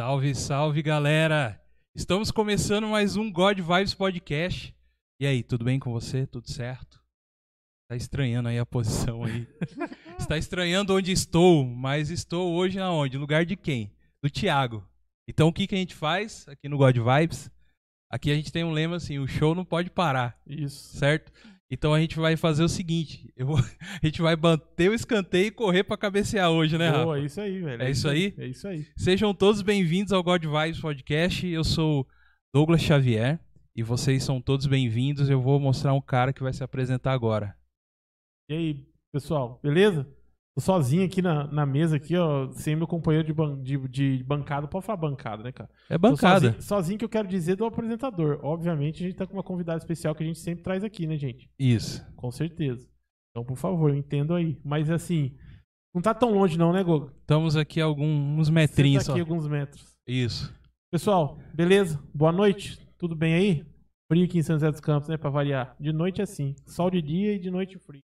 Salve, salve, galera! Estamos começando mais um God Vibes Podcast. E aí, tudo bem com você? Tudo certo? Tá estranhando aí a posição aí. Está estranhando onde estou, mas estou hoje na onde? No lugar de quem? Do Thiago. Então o que, que a gente faz aqui no God Vibes? Aqui a gente tem um lema assim, o show não pode parar. Isso. Certo? Então a gente vai fazer o seguinte, vou, a gente vai bater o escanteio e correr para cabecear hoje, né, Rafa? Boa, é isso aí, velho. É isso aí? É isso aí. Sejam todos bem-vindos ao God Vibes Podcast. Eu sou Douglas Xavier e vocês são todos bem-vindos. Eu vou mostrar um cara que vai se apresentar agora. E aí, pessoal, beleza? Tô sozinho aqui na, na mesa, aqui, ó, sem meu companheiro de, ban de, de bancada. Pode falar bancada, né, cara? É bancada. Sozinho, sozinho, que eu quero dizer do apresentador. Obviamente, a gente tá com uma convidada especial que a gente sempre traz aqui, né, gente? Isso. Com certeza. Então, por favor, entendo aí. Mas assim, não tá tão longe não, né, Gogo? Estamos aqui alguns metrinhos Senta aqui alguns metros. Isso. Pessoal, beleza? Boa noite. Tudo bem aí? Frio aqui em São José dos Campos, né, pra variar. De noite é assim, sol de dia e de noite frio.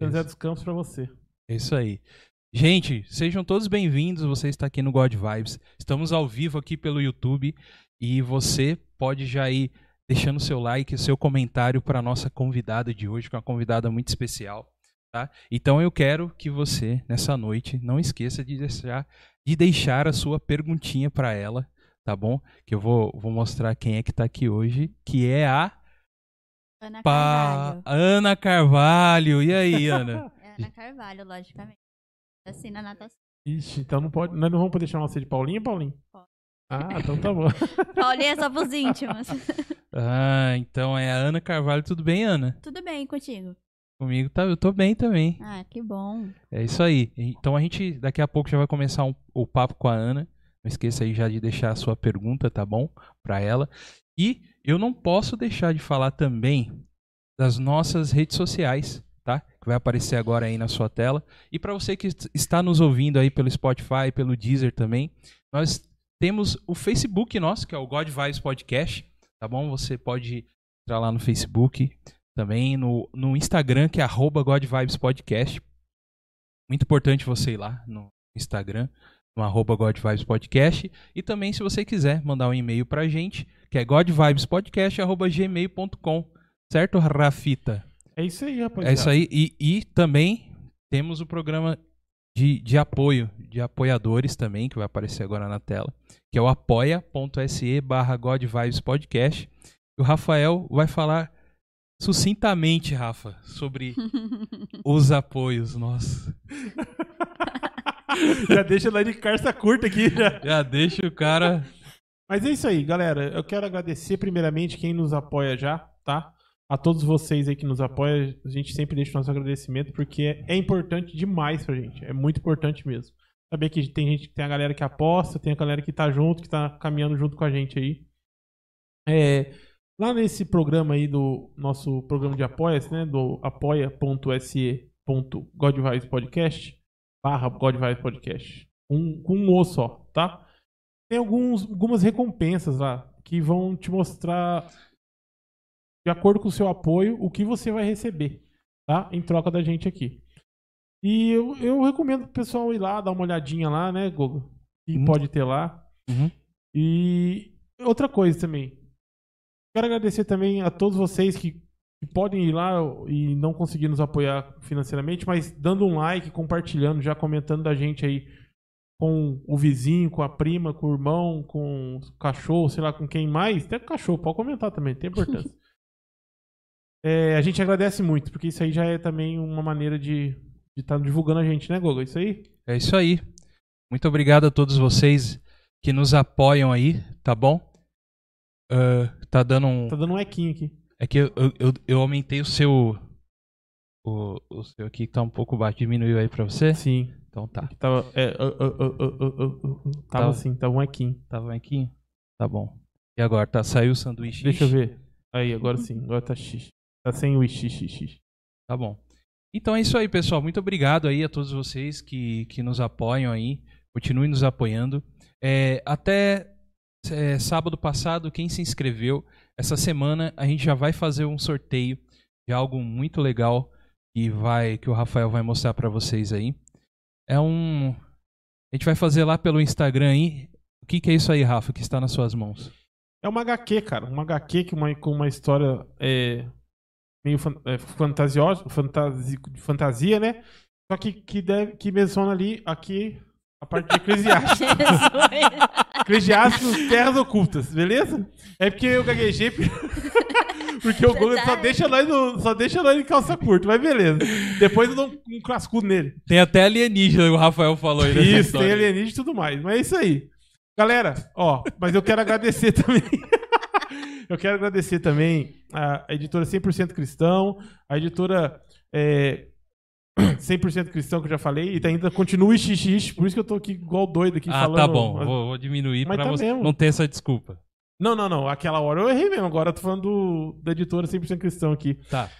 São José dos Campos pra você. É isso aí. Gente, sejam todos bem-vindos. Você está aqui no God Vibes. Estamos ao vivo aqui pelo YouTube e você pode já ir deixando seu like, seu comentário para a nossa convidada de hoje, que é uma convidada muito especial. Tá? Então eu quero que você, nessa noite, não esqueça de deixar, de deixar a sua perguntinha para ela, tá bom? Que eu vou, vou mostrar quem é que está aqui hoje, que é a Ana Pa- Carvalho. Ana Carvalho. E aí, Ana? Ana Carvalho, logicamente. Assim na natação. Ixi, então não pode. Nós não vamos poder chamar você de Paulinho, Paulinho? Pode. Ah, então tá bom. Paulinha é só pros íntimos. ah, então é a Ana Carvalho. Tudo bem, Ana? Tudo bem contigo? Comigo tá, eu tô bem também. Ah, que bom. É isso aí. Então a gente daqui a pouco já vai começar um- o papo com a Ana. Não esqueça aí já de deixar a sua pergunta, tá bom? Para ela. E eu não posso deixar de falar também das nossas redes sociais? Que vai aparecer agora aí na sua tela. E para você que est- está nos ouvindo aí pelo Spotify, pelo Deezer também, nós temos o Facebook nosso, que é o God Vibes Podcast, tá bom? Você pode entrar lá no Facebook, também no, no Instagram, que é arroba God Vibes Podcast. Muito importante você ir lá no Instagram, no arroba God Vibes Podcast. E também, se você quiser mandar um e-mail pra gente, que é godvibespodcast.gmail.com. Certo, Rafita? É isso aí, rapaziada. É isso aí. E, e também temos o programa de, de apoio, de apoiadores também, que vai aparecer agora na tela, que é o apoia.se barra Podcast. E o Rafael vai falar sucintamente, Rafa, sobre os apoios. Nossa. Já deixa lá de carça curta aqui. Já. Já deixa o cara. Mas é isso aí, galera. Eu quero agradecer primeiramente quem nos apoia já, tá? A todos vocês aí que nos apoiam, a gente sempre deixa o nosso agradecimento porque é importante demais pra gente. É muito importante mesmo. Saber que tem gente, tem a galera que aposta, tem a galera que tá junto, que tá caminhando junto com a gente aí. É, lá nesse programa aí do nosso programa de apoia né, do apoia.se Podcast, barra Godvibes Podcast. Um, com um O só, tá? Tem alguns, algumas recompensas lá que vão te mostrar, de acordo com o seu apoio, o que você vai receber, tá? Em troca da gente aqui. E eu, eu recomendo pro pessoal ir lá, dar uma olhadinha lá, né, Gogo? Que Uhum. pode ter lá. Uhum. E outra coisa também. Quero agradecer também a todos vocês que, que podem ir lá e não conseguir nos apoiar financeiramente, mas dando um like, compartilhando, já comentando da gente aí com o vizinho, com a prima, com o irmão, com o cachorro, sei lá, com quem mais. Até com o cachorro, pode comentar também, tem importância. É, a gente agradece muito, porque isso aí já é também uma maneira de estar divulgando a gente, né, Gogo? Isso aí? É isso aí. Muito obrigado a todos vocês que nos apoiam aí, tá bom? Ah, tá dando um. Tá dando um equinho aqui. É que eu, eu, eu- aumentei o seu. O, o seu aqui que tá um pouco baixo. Diminuiu aí pra você? Sim. Então tá. Tava. É, uh, uh, uh, uh, uh, uh, uh, tava Tava. assim, tava um equinho. Tava aqui? Tá bom. E agora? Tá, saiu o sanduíche? Deixa eu ver. Aí, agora sim. Agora tá X. Tá sem o X, X, X. Tá bom. Então é isso aí, pessoal. Muito obrigado aí a todos vocês que, que nos apoiam aí. Continuem nos apoiando. É, até é, sábado passado, quem se inscreveu, essa semana a gente já vai fazer um sorteio de algo muito legal que vai que o Rafael vai mostrar para vocês aí. É um a gente vai fazer lá pelo Instagram aí. que, que é isso aí, Rafa, que está nas suas mãos? É uma HQ, cara. Uma HQ que uma, com uma história é, meio é, fantasiosa, fantasi, fantasia, né? Só que, que, deve, que menciona ali, aqui, a parte de Eclesiastes. Eclesiastes, terras ocultas, beleza? É porque eu gaguejei, porque o Google só deixa, nós no, só deixa nós em calça curta, mas beleza. Depois eu dou um, um cascudo nele. Tem até alienígena, o Rafael falou aí Isso, tem alienígena e tudo mais. Mas é isso aí. Galera, ó, mas eu quero agradecer também. Eu quero agradecer também a editora 100% Cristão, a editora é, 100% Cristão que eu já falei, e ainda continua xixi, por isso que eu tô aqui igual doido aqui Ah, falando. tá bom. Vou, vou diminuir Mas pra tá você mesmo. não ter essa desculpa. Não, não, não. Aquela hora eu errei mesmo. Agora eu tô falando do- da editora 100% Cristão aqui. Tá.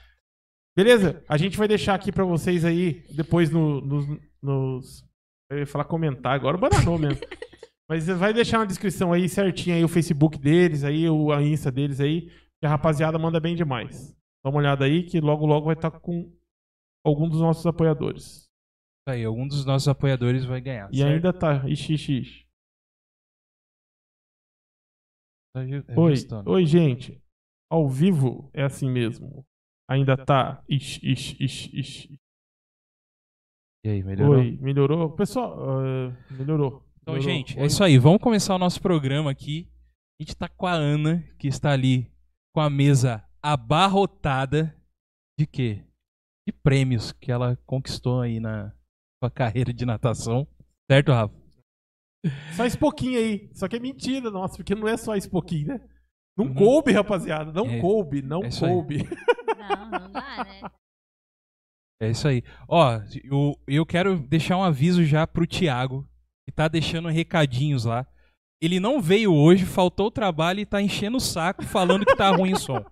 Beleza? A gente vai deixar aqui pra vocês aí, depois no- nos, nos- Eu ia falar comentar, agora o bananou mesmo. Mas vai deixar na descrição aí certinho aí o Facebook deles, aí o a Insta deles aí, que a rapaziada manda bem demais. Dá uma olhada aí que logo logo vai estar com algum dos nossos apoiadores. Isso aí, algum dos nossos apoiadores vai ganhar. E certo? ainda tá, ixi, ixi, ixi. Tá é Oi, oi, gente. Ao vivo é assim mesmo. Ainda tá, ixi, ixi, ixi, ixi. E aí, melhorou? Oi, melhorou? Pessoal, ah, melhorou. Então, gente, é Oi. isso aí. Vamos começar o nosso programa aqui. A gente tá com a Ana, que está ali com a mesa abarrotada de quê? De prêmios que ela conquistou aí na sua carreira de natação. Certo, Rafa? Só esse pouquinho aí. Só que é mentira, nossa, porque não é só esse pouquinho, né? Não Uhum. coube, rapaziada. Não É. coube, não É coube. Não, não dá, né? É isso aí. Ó, eu, eu quero deixar um aviso já pro Thiago, que tá deixando recadinhos lá. Ele não veio hoje, faltou o trabalho e tá enchendo o saco falando que tá ruim o som.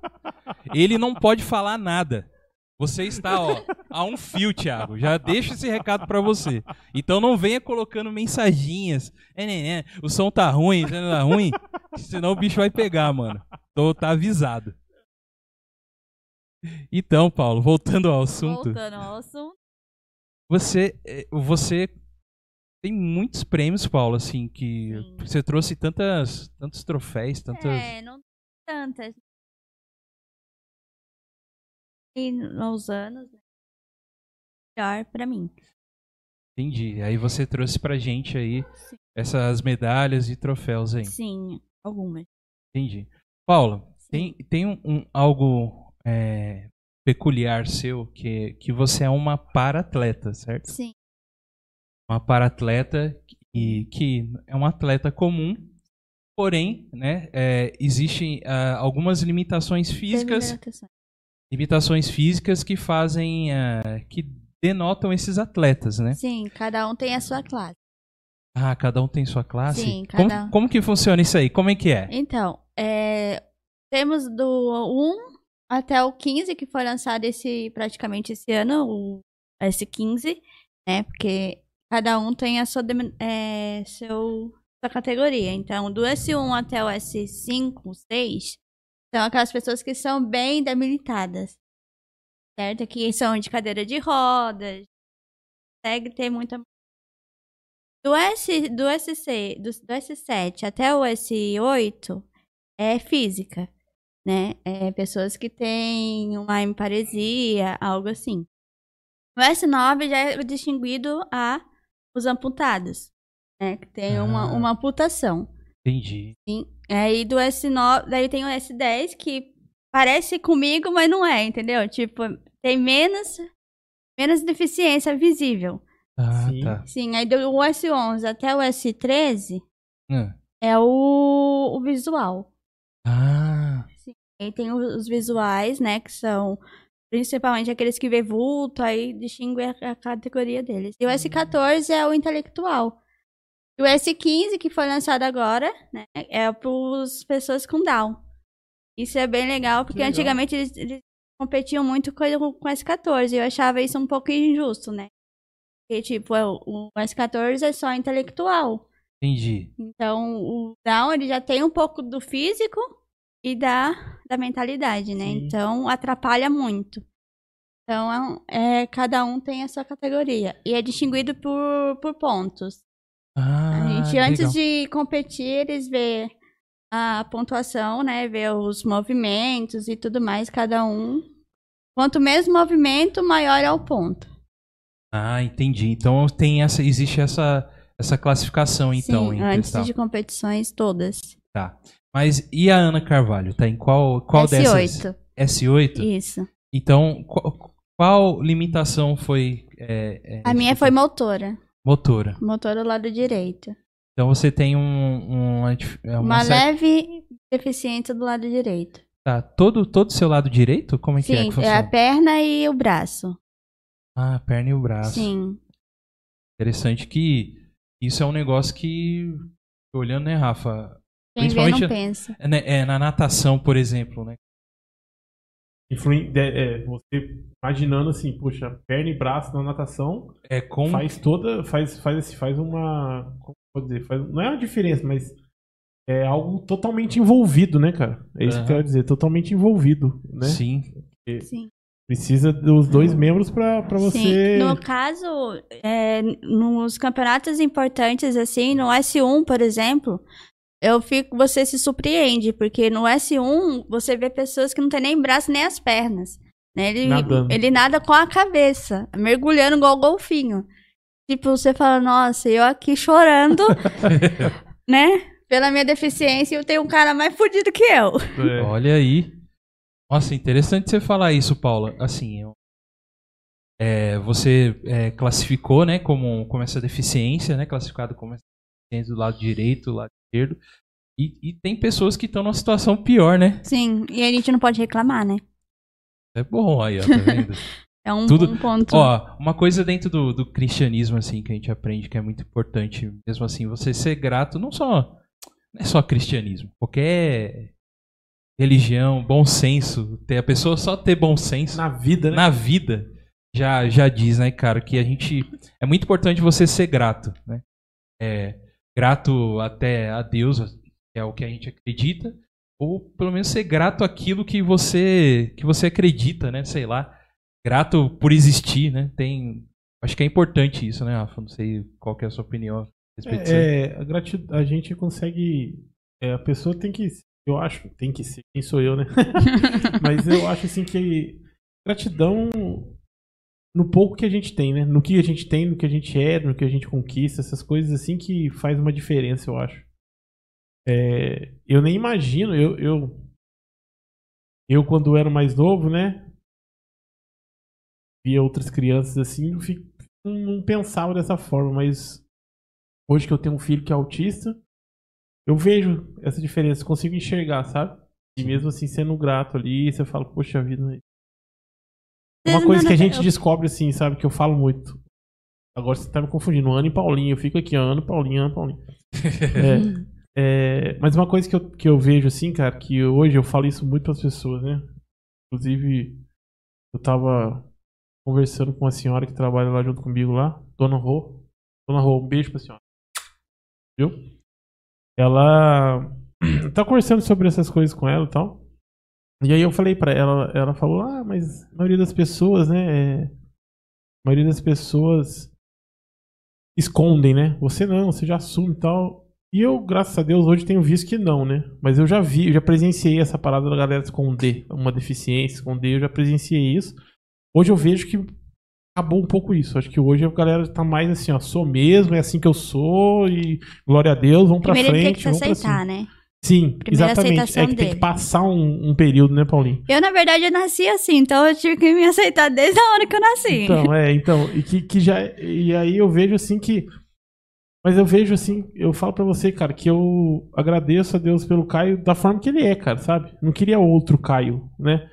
Ele não pode falar nada. Você está, ó, a um fio, Thiago. Já deixa esse recado pra você. Então não venha colocando mensaginhas. É, né, né, o som tá ruim, o som tá ruim. Senão o bicho vai pegar, mano. Tô, tá avisado. Então, Paulo, voltando ao assunto. Voltando ao assunto. Você, eh, você tem muitos prêmios, Paulo, assim, que Sim. você trouxe tantas, tantos troféus, tantas. É, não tantas. E nos anos, né? melhor pra mim. Entendi. Aí você trouxe pra gente aí Sim. essas medalhas e troféus aí. Sim, algumas. Entendi. Paula, tem, tem um, um- algo é, peculiar seu que, que você é uma para-atleta, certo? Sim, Uma para-atleta e que é um atleta comum, porém, né, é, existem ah, algumas limitações físicas limitações físicas que fazem, eh, que denotam esses atletas, né? Sim, cada um tem a sua classe. Ah, cada um tem sua classe? Sim, como, cada um. como que funciona isso aí? Como é que é? Então, é, temos do 1 até o 15, que foi lançado esse, praticamente esse ano, o S15, né? Porque cada um tem a sua, é, seu, sua categoria. Então, do S1 até o S5, 6, são aquelas pessoas que são bem debilitadas. Certo? Que são de cadeira de rodas, consegue ter muita do, S, do, SC, do, do S7 até o S8 é física, né? É pessoas que têm uma hemparesia, algo assim. O S9 já é distinguido a os amputados, né? Que tem uma, Ah. uma amputação. Entendi. Sim. Aí do S9, daí tem o S10 que parece comigo, mas não é, entendeu? Tipo, tem menos menos deficiência visível. Ah, Sim. tá. Sim, aí do S11 até o S13 Ah. é o, o visual. Ah, Aí tem os visuais, né, que são principalmente aqueles que vê vulto, aí distingue a, categoria deles. E o S14 é o intelectual. E o S15, que foi lançado agora, né, é para as pessoas com Down. Isso é bem legal, porque legal. antigamente eles, eles competiam muito com, com o S14. E eu achava isso um pouco injusto, né? Porque, tipo, o, o S14 é só intelectual. entendi. Então, o Down, ele já tem um pouco do físico e da, da mentalidade, né? Sim. Então, atrapalha muito. Então, é, é, cada um tem a sua categoria. E é distinguido por, por pontos. Ah, gente, Ah, antes legal. de competir, eles vê a pontuação, né? Vê os movimentos e tudo mais, cada um. Quanto menos movimento, maior é o ponto. Ah, entendi. Então tem essa, existe essa, essa classificação, então, Sim, antes de competições todas. Tá. Mas e a Ana Carvalho? Tá em qual, qual dessas? S8. S8? Isso. Então, qual, qual limitação foi. é, é, A minha foi motora. motora. Motora do lado direito. Então você tem um. um uma, é Uma, cer- leve deficiência do lado direito. Tá. Todo todo seu lado direito? Como é que é Sim, é a perna e o braço. Ah, a perna e o braço. Sim. Interessante que isso é um negócio que. Olhando, né, Rafa? Quem vê não Principalmente- pensa. É, né, é na natação, por exemplo, né? Influi, é, você imaginando assim, puxa, perna e braço na natação É com. faz toda. Faz, faz, faz uma. Como vou dizer? Faz, não é uma diferença, mas é algo totalmente envolvido, né, cara? É isso que eu quero dizer, totalmente envolvido, né? Sim. Sim. Precisa dos dois membros pra, pra você. Sim. No caso, é, nos campeonatos importantes, assim, no S1, por exemplo, eu fico, você se surpreende, porque no S1 você vê pessoas que não tem nem braço nem as pernas. Né? Ele, Nadando. ele nada com a cabeça, mergulhando igual golfinho. Tipo, você fala, nossa, eu aqui chorando, né? Pela minha deficiência, eu tenho um cara mais fudido que eu. É. Olha aí. Nossa, interessante você falar isso, Paula. Assim, eu- é, você é, classificou, né, como, como essa deficiência, né, classificado como essa deficiência do lado direito, do lado esquerdo. E, e tem pessoas que estão numa situação pior, né? Sim, e a gente não pode reclamar, né? É bom aí, ó, tá vendo? É um, Tudo- um ponto. Ó, uma coisa dentro do, do cristianismo, assim, que a gente aprende que é muito importante, mesmo assim, você ser grato, não só, não é só cristianismo, qualquer religião, bom senso, ter a pessoa só ter bom senso Na vida, né? na vida, já, já diz, né, cara, que a gente, é muito importante você ser grato, né, é, grato até a Deus, que é o que a gente acredita, ou pelo menos ser grato àquilo que você, que você acredita, né, sei lá, grato por existir, né? Tem, acho que é importante isso, né, Rafa? Não sei qual é a sua opinião a aí. É, a, grati- a gente consegue. é, a pessoa tem que. Eu acho, tem que ser. Quem sou eu, né? Mas eu acho assim que gratidão no pouco que a gente tem, né? No que a gente tem, no que a gente é, no que a gente conquista, essas coisas assim que faz uma diferença, eu acho. É, eu nem imagino, eu, eu, eu quando era mais novo, né? Via outras crianças assim, eu fico- não, pensava dessa forma, mas hoje que eu tenho um filho que é autista, eu vejo essa diferença, consigo enxergar, sabe? E mesmo assim, sendo grato ali, você fala, poxa vida. Uma coisa que a gente descobre assim, sabe? Que eu falo muito. Agora você tá me confundindo. Ana e Paulinho. Eu fico aqui, Ana, Paulinho, Ana, Paulinho. É, é, mas uma coisa que eu, que eu vejo assim, cara, que hoje eu falo isso muito pras pessoas, né? Inclusive, eu tava conversando com uma senhora que trabalha lá junto comigo lá, Dona Rô. Dona Rô, um beijo pra senhora. Viu? Ela tá conversando sobre essas coisas com ela e tal. E aí eu falei pra ela, ela falou: "Ah, mas a maioria das pessoas, né, é- a maioria das pessoas escondem, né? Você não, você já assume e tal". E eu, graças a Deus, hoje tenho visto que não, né? Mas eu já vi, eu já presenciei essa parada da galera esconder uma deficiência, esconder, eu já presenciei isso. Hoje eu vejo que acabou um pouco isso. Acho que hoje a galera tá mais assim, ó, sou mesmo, é assim que eu sou e glória a Deus, vamos pra Primeiro ele tem frente, que se aceitar, né? Sim, Primeira exatamente. É que tem que dele. passar um, um período, né, Paulinho? Eu, na verdade, eu nasci assim, então eu tive que me aceitar desde a hora que eu nasci. Então, é, então, e que, que já. E aí eu vejo assim que. Mas eu vejo assim, eu falo pra você, cara, que eu agradeço a Deus pelo Caio da forma que ele é, cara, sabe? Não queria outro Caio, né?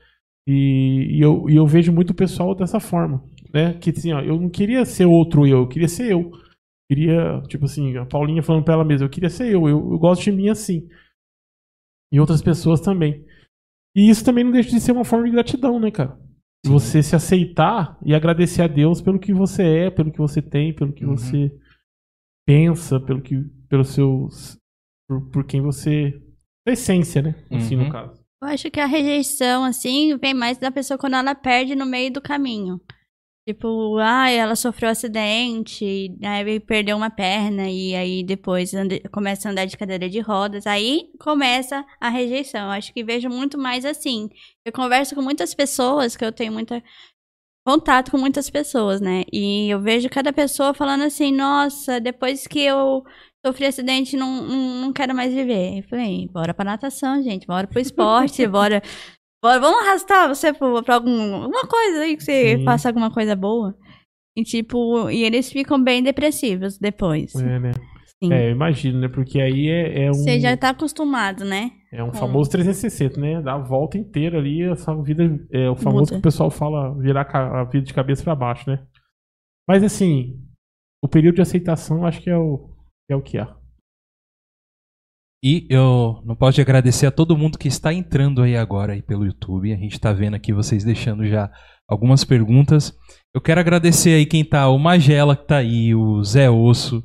E, e eu, e eu vejo muito o pessoal dessa forma, né? Que assim, ó, eu não queria ser outro eu, eu queria ser eu. Queria, tipo assim, a Paulinha falando pra ela mesma, eu queria ser eu, eu, eu gosto de mim assim. E outras pessoas também. E isso também não deixa de ser uma forma de gratidão, né, cara? Você se aceitar e agradecer a Deus pelo que você é, pelo que você tem, pelo que Uhum. você pensa, pelo que, pelo seus, por, por quem você, a essência, né? Assim, Uhum. no caso. Eu acho que a rejeição, assim, vem mais da pessoa quando ela perde no meio do caminho. Tipo, ah, ela sofreu um acidente, aí perdeu uma perna e aí depois anda- começa a andar de cadeira de rodas. Aí começa a rejeição. Acho que vejo muito mais assim. Eu converso com muitas pessoas, que eu tenho muita contato com muitas pessoas, né? E eu vejo cada pessoa falando assim, nossa, depois que eu sofri acidente, não, não, não quero mais viver. Eu falei, bora pra natação, gente, bora pro esporte, bora, vamos arrastar você pra, pra algum, alguma coisa aí que você Sim. faça alguma coisa boa. E tipo, e eles ficam bem depressivos depois. É, né? Sim. É, eu imagino, né? Porque aí é, é um, Você já tá acostumado, né? é um famoso 360, né? Dá a volta inteira ali, essa vida é o famoso Muda. que o pessoal fala virar a vida de cabeça pra baixo, né? Mas assim, o período de aceitação acho que é o, é o que é. E eu não posso de agradecer a todo mundo que está entrando aí agora aí pelo YouTube. A gente está vendo aqui vocês deixando já algumas perguntas. Eu quero agradecer aí quem tá, o Magela que tá aí, o Zé Osso,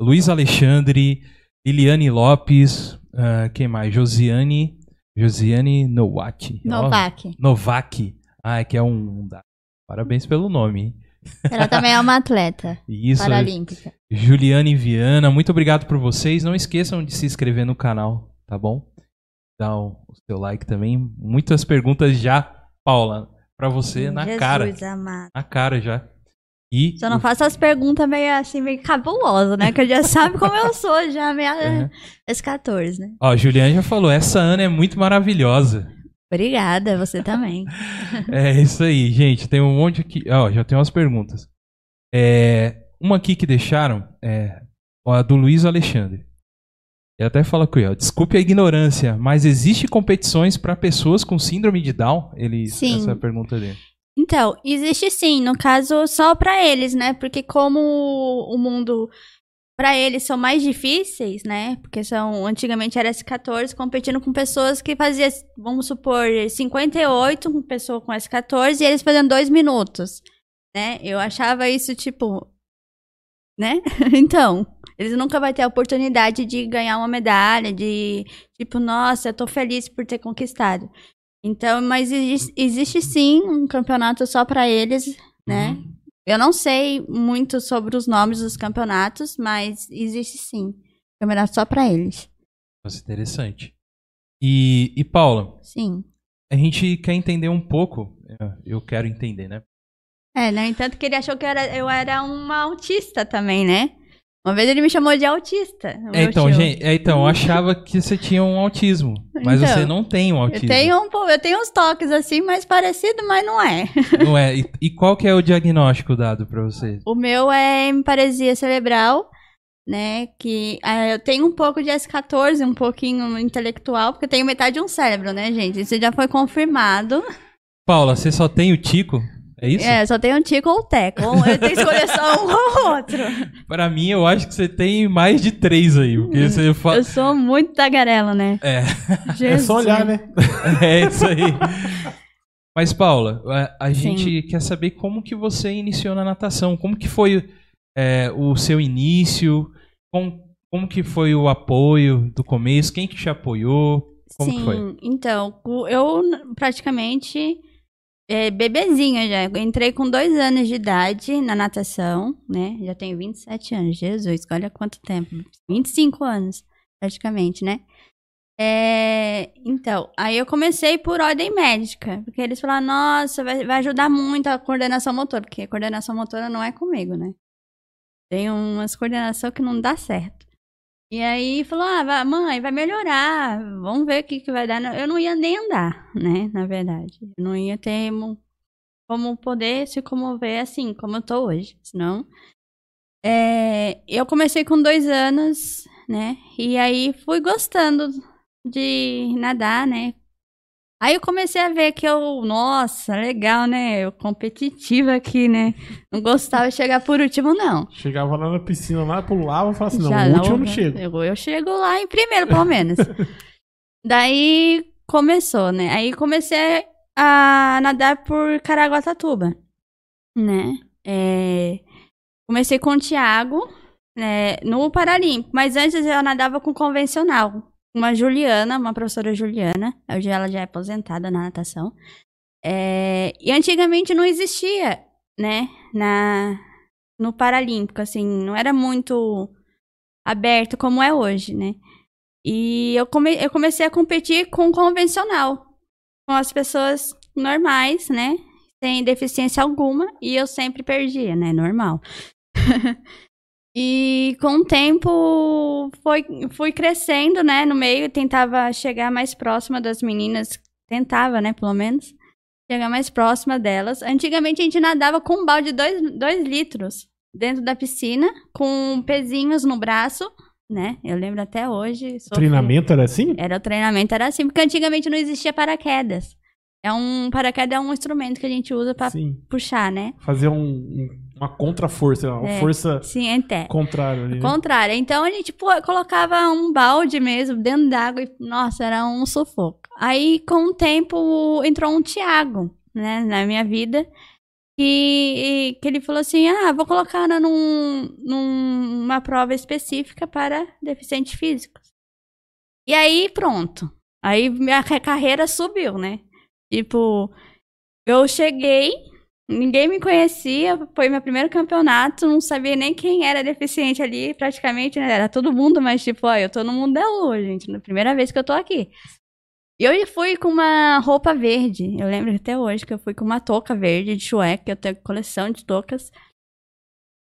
Luiz Alexandre, Liliane Lopes, ah, quem mais? Josiane, Josiane Nowak. Novak. Novak. Ah, é que é um... Parabéns pelo nome. Ela também é uma atleta Isso, paralímpica. Juliane Viana, muito obrigado por vocês. Não esqueçam de se inscrever no canal, tá bom? Dá o, o seu like também. Muitas perguntas já, Paula, pra você na Jesus cara. amado. Na cara já. E Só não faça as perguntas meio assim, meio cabulosas, né? Que já sabe como eu sou, já meio Uhum. às 14, né? ó, Juliane já falou, essa Ana é muito maravilhosa. Obrigada, você também. É isso aí, gente. Tem um monte aqui. Ó, já tem umas perguntas. É, uma aqui que deixaram é a do Luiz Alexandre. Ele até fala aqui, ó. Desculpe a ignorância, mas existe competições para pessoas com síndrome de Down? Ele Sim. essa é a pergunta dele. Então, existe sim, no caso só pra eles, né? Porque como o mundo pra eles são mais difíceis, né? Porque são antigamente era S14 competindo com pessoas que faziam, vamos supor, 58, uma pessoa com S14 e eles fazendo dois minutos, né? Eu achava isso tipo, né? então, eles nunca vão ter a oportunidade de ganhar uma medalha, de tipo, nossa, eu tô feliz por ter conquistado. Então, mas existe, existe sim um campeonato só pra eles, né? Uhum. Eu não sei muito sobre os nomes dos campeonatos, mas existe sim. Campeonato só pra eles. Nossa, interessante. E, e Paula, Sim. a gente quer entender um pouco. é, Eu quero entender, né? É, no entanto que ele achou que eu era, eu era uma autista também, né? Uma vez ele me chamou de autista. É, então, tio. gente, é, então, eu achava que você tinha um autismo, mas Então, você não tem um Eu autismo. tenho, um, eu tenho uns toques assim, mais parecido, mas não é. Não é? E, e qual que é o diagnóstico dado pra você? O meu é hemiparesia cerebral, né? Que ah, eu tenho um pouco de S14, um pouquinho intelectual, porque eu tenho metade de um cérebro, né, gente? Isso já foi confirmado. Paula, você só tem o Tico? É isso? É, só tenho um tico ou um teco. Eu tenho que escolher só um ou outro. Pra mim, eu acho que você tem mais de três aí. Porque você fala. Eu sou muito tagarela, né? É, É só olhar, né? é isso aí. Mas, Paula, a, a gente quer saber como que você iniciou na natação. Como que foi é, o seu início? Como, como que foi o apoio do começo? Quem que te apoiou? Como Sim, que foi? então, eu praticamente é, bebezinha já. Eu entrei com dois anos de idade na natação, né? Já tenho 27 anos, Jesus, olha quanto tempo. 25 anos, praticamente, né? É, então, aí eu comecei por ordem médica, porque eles falaram, nossa, vai, vai ajudar muito a coordenação motora, porque coordenação motora não é comigo, né? Tem umas coordenação que não dá certo. E aí falou, ah, vai- mãe, vai melhorar, vamos ver o que, que vai dar. Eu não ia nem andar, né, na verdade. Eu não ia ter mo- como poder se comover assim, como eu tô hoje, senão... É, eu comecei com dois anos, né, e aí fui gostando de nadar, né. Aí eu comecei a ver que eu, nossa, legal, né, eu competitiva aqui, né. Não gostava de chegar por último, não. Chegava lá na piscina, lá, pulava e falava assim, não, Já o último eu não chego. Eu, eu chego lá em primeiro, pelo menos. Daí começou, né? Aí comecei a nadar por Caraguatatuba, né? É, comecei com o Thiago, né, no Paralímpico, mas antes eu nadava com convencional. Uma Juliana, uma professora Juliana, hoje ela já é aposentada na natação. É, e antigamente não existia né, na no Paralímpico, assim, não era muito aberto como é hoje, né? E eu, come, eu comecei a competir com convencional, com as pessoas normais, né? Sem deficiência alguma, e eu sempre perdia, né? Normal. e com o tempo foi, fui crescendo, né? No meio, tentava chegar mais próxima das meninas, tentava, né? Pelo menos chegar mais próxima delas. Antigamente a gente nadava com um balde de 2 litros dentro da piscina, com pezinhos no braço, né? Eu lembro até hoje. O treinamento era assim? Era o treinamento era assim, porque antigamente não existia paraquedas. É um paraquedas é um instrumento que a gente usa para puxar, né? Fazer um, uma contra-força, uma é, força sim, é contrária. Ali, né? Contrária. Então a gente pô, colocava um balde mesmo dentro d'água e, nossa, era um sufoco. Aí, com o tempo, entrou um Tiago, né, na minha vida. E, que ele falou assim: ah, vou colocar ela num, numa prova específica para deficientes físicos. E aí, pronto. Aí minha carreira subiu, né? Tipo, eu cheguei, ninguém me conhecia, foi meu primeiro campeonato, não sabia nem quem era deficiente ali, praticamente, né? Era todo mundo, mas tipo, ó, eu tô no mundo da lua, gente, na primeira vez que eu tô aqui. E eu fui com uma roupa verde, eu lembro até hoje que eu fui com uma touca verde de Shrek, eu tenho coleção de toucas.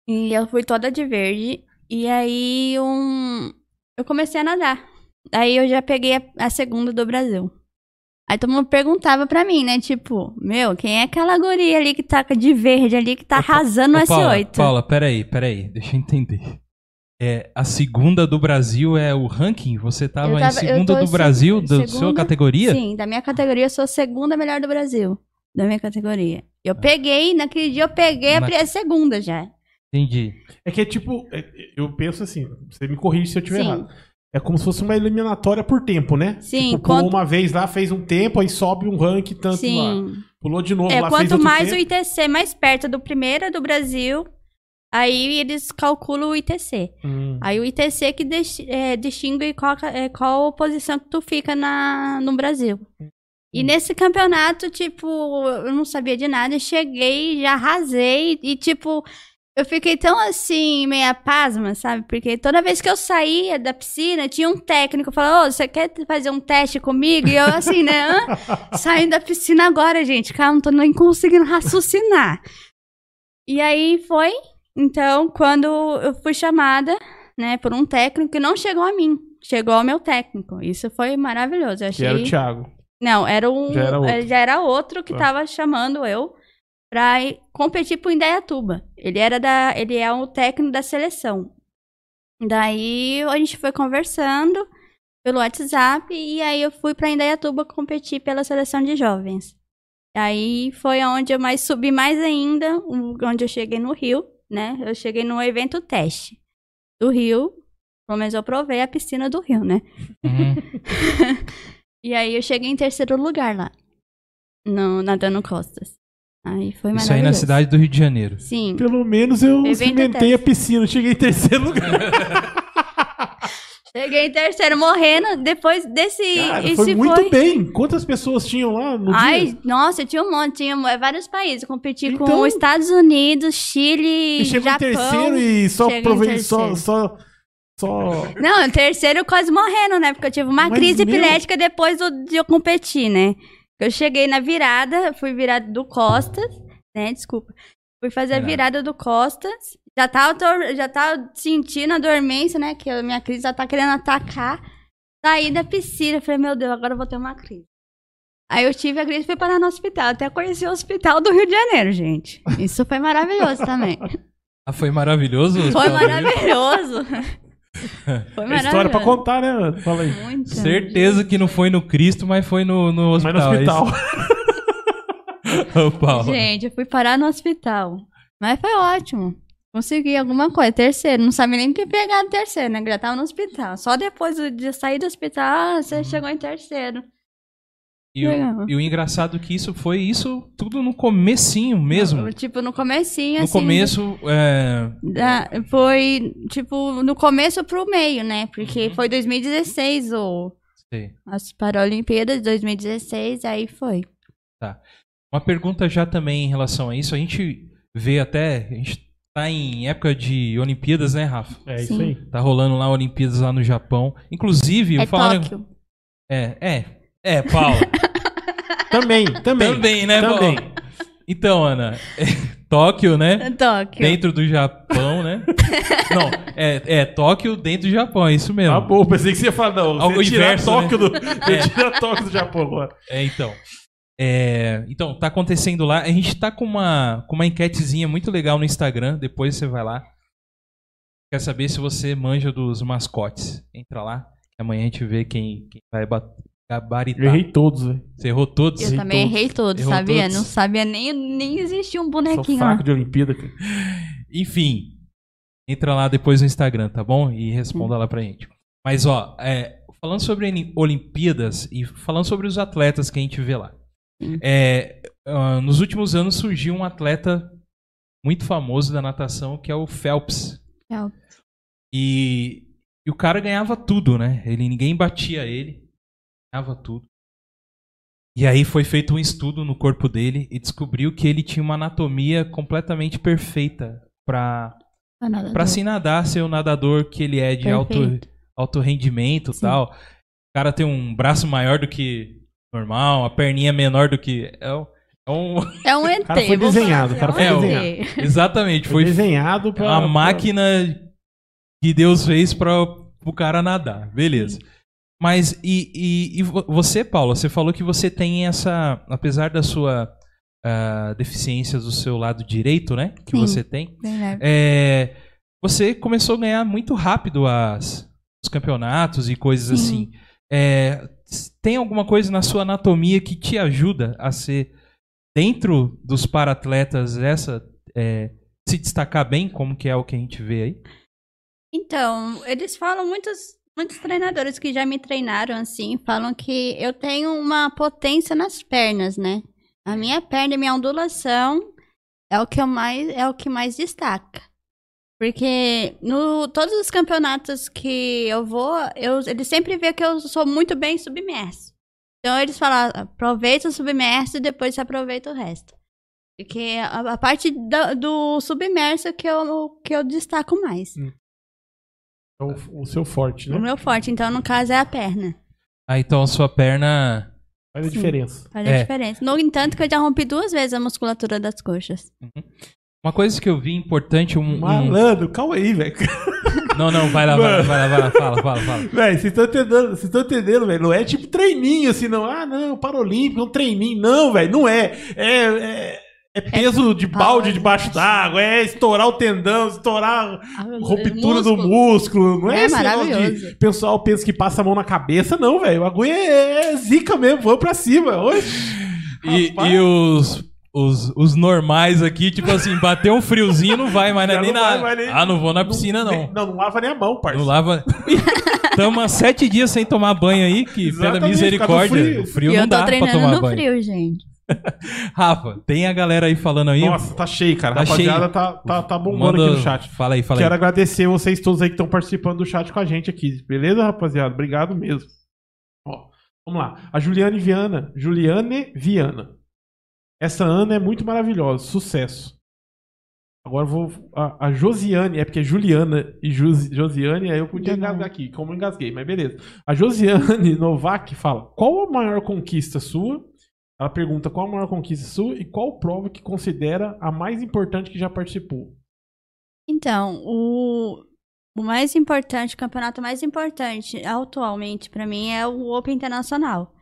E eu fui toda de verde, e aí um... eu comecei a nadar. Aí eu já peguei a segunda do Brasil. Aí todo mundo perguntava pra mim, né? Tipo, meu, quem é aquela guria ali que tá de verde ali que tá arrasando no S8? Paula, peraí, peraí, deixa eu entender. É, a segunda do Brasil é o ranking? Você tava, tava em segunda do Brasil, da sua categoria? Sim, da minha categoria eu sou a segunda melhor do Brasil. Da minha categoria. Eu ah. peguei, naquele dia eu peguei Na... a segunda já. Entendi. É que é tipo, é, eu penso assim, você me corrige se eu estiver errado. É como se fosse uma eliminatória por tempo, né? Sim. Tipo, pulou quanto... uma vez lá, fez um tempo, aí sobe um ranking tanto Sim. lá. Pulou de novo é, lá, Quanto mais tempo. o ITC mais perto do primeiro do Brasil, aí eles calculam o ITC. Hum. Aí o ITC que é, distingue qual, é, qual posição que tu fica na, no Brasil. E hum. nesse campeonato, tipo, eu não sabia de nada, cheguei, já arrasei e, tipo, eu fiquei tão assim, meia pasma, sabe? Porque toda vez que eu saía da piscina, tinha um técnico falando, ô, você quer fazer um teste comigo? E eu assim, né? Saindo da piscina agora, gente. Calma, não tô nem conseguindo raciocinar. E aí foi. Então, quando eu fui chamada, né, por um técnico que não chegou a mim, chegou ao meu técnico. Isso foi maravilhoso. Eu achei... Que era o Thiago. Não, era um. Já era outro, já era outro que ah. tava chamando eu para competir pro Indaiatuba. Ele era da, ele é o técnico da seleção. Daí a gente foi conversando pelo WhatsApp e aí eu fui para Indaiatuba competir pela seleção de jovens. Aí foi onde eu mais subi mais ainda, onde eu cheguei no Rio, né? Eu cheguei no evento teste do Rio, pelo menos eu provei a piscina do Rio, né? Uhum. e aí eu cheguei em terceiro lugar lá, no nadando costas. Aí foi Isso aí na cidade do Rio de Janeiro. Sim. Pelo menos eu cimentei a piscina, cheguei em terceiro lugar. Cheguei em terceiro morrendo, depois desse. Cara, foi muito foi... bem. Quantas pessoas tinham lá no Ai, dia? nossa, tinha um monte, tinha vários países. Eu competi então... com os Estados Unidos, Chile, e chegou Japão. em terceiro e só provei só, só, só. Não, em terceiro quase morrendo, né? Porque eu tive uma Mas crise meu... epilética depois do, de eu competir, né? Eu cheguei na virada, fui virada do Costas, né? Desculpa. Fui fazer a virada do Costas. Já tava, já tava sentindo a dormência, né? Que a minha crise já tá querendo atacar. Saí da piscina. Falei, meu Deus, agora eu vou ter uma crise. Aí eu tive a crise e fui parar no hospital. Até conheci o hospital do Rio de Janeiro, gente. Isso foi maravilhoso também. Ah, foi maravilhoso? Foi maravilhoso. Foi é história pra contar, né? Fala aí. Muito Certeza que não foi no Cristo, mas foi no, no hospital. Mas no hospital. Ô, Gente, eu fui parar no hospital. Mas foi ótimo. Consegui alguma coisa. Terceiro, não sabia nem o que pegar no terceiro, né? Já tava no hospital. Só depois de sair do hospital, você uhum. chegou em terceiro. E o, e o, engraçado é que isso foi isso tudo no comecinho mesmo. Tipo, no comecinho, no assim. No começo, é... Da, foi, tipo, no começo pro meio, né? Porque uhum. foi 2016 o... Sim. As Paralimpíadas de 2016, aí foi. Tá. Uma pergunta já também em relação a isso. A gente ver até. A gente tá em época de Olimpíadas, né, Rafa? É isso Sim. aí. Tá rolando lá Olimpíadas lá no Japão. Inclusive, É eu falando. Tóquio. É, é. É, Paula. Também, também. Também, né, Também. Paula? Então, Ana, Tóquio, né? Tóquio. Dentro do Japão, né? Não, é, é Tóquio dentro do Japão, é isso mesmo. Ah, bom, pensei que você ia falar, não. Você tira inverso, Tóquio né? do. Você tira Tóquio do Japão agora. É, então. É, então, tá acontecendo lá. A gente tá com uma, com uma enquetezinha muito legal no Instagram. Depois você vai lá. Quer saber se você manja dos mascotes. Entra lá. Amanhã a gente vê quem, quem vai gabaritar. Eu errei todos, velho. Você errou todos? Eu Errei também todos. errei todos, Errou sabia? todos. Não sabia nem, nem existia um Sou bonequinho lá. fraco de Olimpíada, cara. Enfim, entra lá depois no Instagram, tá bom? E responda lá pra gente. Mas, ó, é, falando sobre Oli- Olimpíadas e falando sobre os atletas que a gente vê lá. Hum. É, ah, nos últimos anos surgiu um atleta muito famoso da natação que é o Phelps. Phelps. E, e o cara ganhava tudo, né? Ele, ninguém batia ele, ganhava tudo. E aí foi feito um estudo no corpo dele e descobriu que ele tinha uma anatomia completamente perfeita para do- se nadar, ser o nadador que ele é de alto, Perfeito. alto rendimento e Sim. tal. O cara tem um braço maior do que normal, a perninha menor do que. É um. é um- É um ET. cara foi desenhado, falar, o cara é um foi ET. exatamente, Foi foi desenhado pra. a máquina que Deus fez para o cara nadar. Beleza. Mas, e, e, e vo- você, Paula, você falou que você tem essa. Apesar da sua ah, deficiência do seu lado direito, né? Que Sim. você tem. Bem leve. É, você começou a ganhar muito rápido as, os campeonatos e coisas Sim. assim. É, tem alguma coisa na sua anatomia que te ajuda a ser, dentro dos paratletas, essa é, se destacar bem, como que é o que a gente vê aí? Então, eles falam, muitos, muitos treinadores que já me treinaram assim, falam que eu tenho uma potência nas pernas, né? A minha perna e minha ondulação é o que eu mais é o que mais destaca. Porque no todos os campeonatos que eu vou, eu, eles sempre veem que eu sou muito bem submerso. Então eles falam, aproveita o submerso e depois você aproveita o resto. Porque a, a parte da- do submerso que eu, que eu destaco mais. É o, o seu forte, O né? meu forte, então, no caso, é a perna. Ah, então a sua perna. Faz a Sim. diferença. Faz É. a diferença. No entanto, que eu já rompi duas vezes a musculatura das coxas. Uma coisa que eu vi importante. Um, um- Malandro, calma aí, velho. Não, não, vai lá, vai lá, vai lá, vai lá, fala, fala, fala. Velho, vocês estão entendendo, vocês estão entendendo, velho. Não é tipo treininho assim, não. Ah, não, Paralímpico, é um treininho. Não, velho, não é. É, é, é peso de balde debaixo d'água, é estourar o tendão, estourar a ruptura do músculo. Não é, É esse maravilhoso. de pessoal pensa que passa a mão na cabeça, não, velho. O bagulho é, é zica mesmo, vamos pra cima. E, e os, os, os normais aqui, tipo assim, bateu um friozinho, não vai mais, né? Nem não na. vai nem- Ah, não vou na piscina, não. nem- Não, não lava nem a mão, parça. Não lava. Estamos há sete dias sem tomar banho aí, que pela Exatamente, misericórdia, por causa do frio. o frio e não eu tô dá pra treinando tomar no banho. frio, gente. Rafa, tem a galera aí falando aí. Nossa, tá cheio, cara. Tá Rapaziada, cheio. tá, tá, tá bombando Manda- aqui no chat. Fala aí, fala Quero aí. agradecer vocês todos aí que estão participando do chat com a gente aqui. Beleza, rapaziada? Obrigado mesmo. Ó, vamos lá. A Juliane Viana. Juliane Viana. Essa Ana é muito maravilhosa. Sucesso. Agora eu vou. A, a Josiane, é porque é Juliana e Jus- Josiane, aí eu podia engasgar aqui, como eu engasguei, mas beleza. A Josiane Novak fala: qual a maior conquista sua? Ela pergunta qual a maior conquista sua e qual prova que considera a mais importante que já participou. Então, o, o mais importante, o campeonato mais importante atualmente pra mim é o Open Internacional.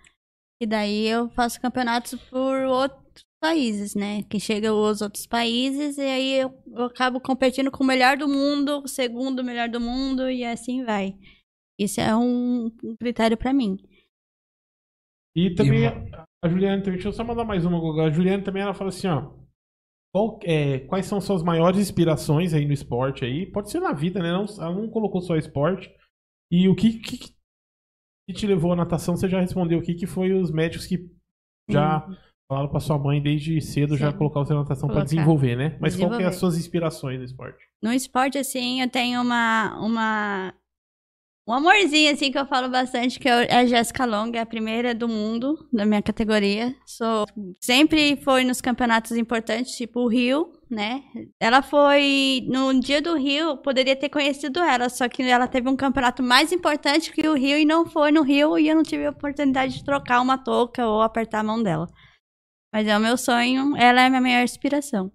E daí eu faço campeonatos por outros países, né? Que chega os outros países e aí eu, eu acabo competindo com o melhor do mundo, o segundo melhor do mundo e assim vai. Isso é um um critério pra mim. E também E a, a Juliane também, deixa eu só mandar mais uma. A Juliane também ela fala assim, ó. qual- é, quais são suas maiores inspirações aí no esporte aí? Pode ser na vida, né? Não, ela não colocou só esporte. E o que, que, que te levou à natação? Você já respondeu o que, que foi os médicos que já Hum. falaram pra sua mãe desde cedo já Cedo. colocar você na natação pra Colocar. desenvolver, né? Mas qual que é as Desenvolver. suas inspirações no esporte? No esporte, assim, eu tenho uma, uma Um amorzinho, assim, que eu falo bastante, que é a Jéssica Long, é a primeira do mundo, da minha categoria. Sou, sempre foi nos campeonatos importantes, tipo o Rio, né? Ela foi, no dia do Rio, poderia ter conhecido ela, só que ela teve um campeonato mais importante que o Rio e não foi no Rio e eu não tive a oportunidade de trocar uma touca ou apertar a mão dela. Mas é o meu sonho, ela é a minha maior inspiração.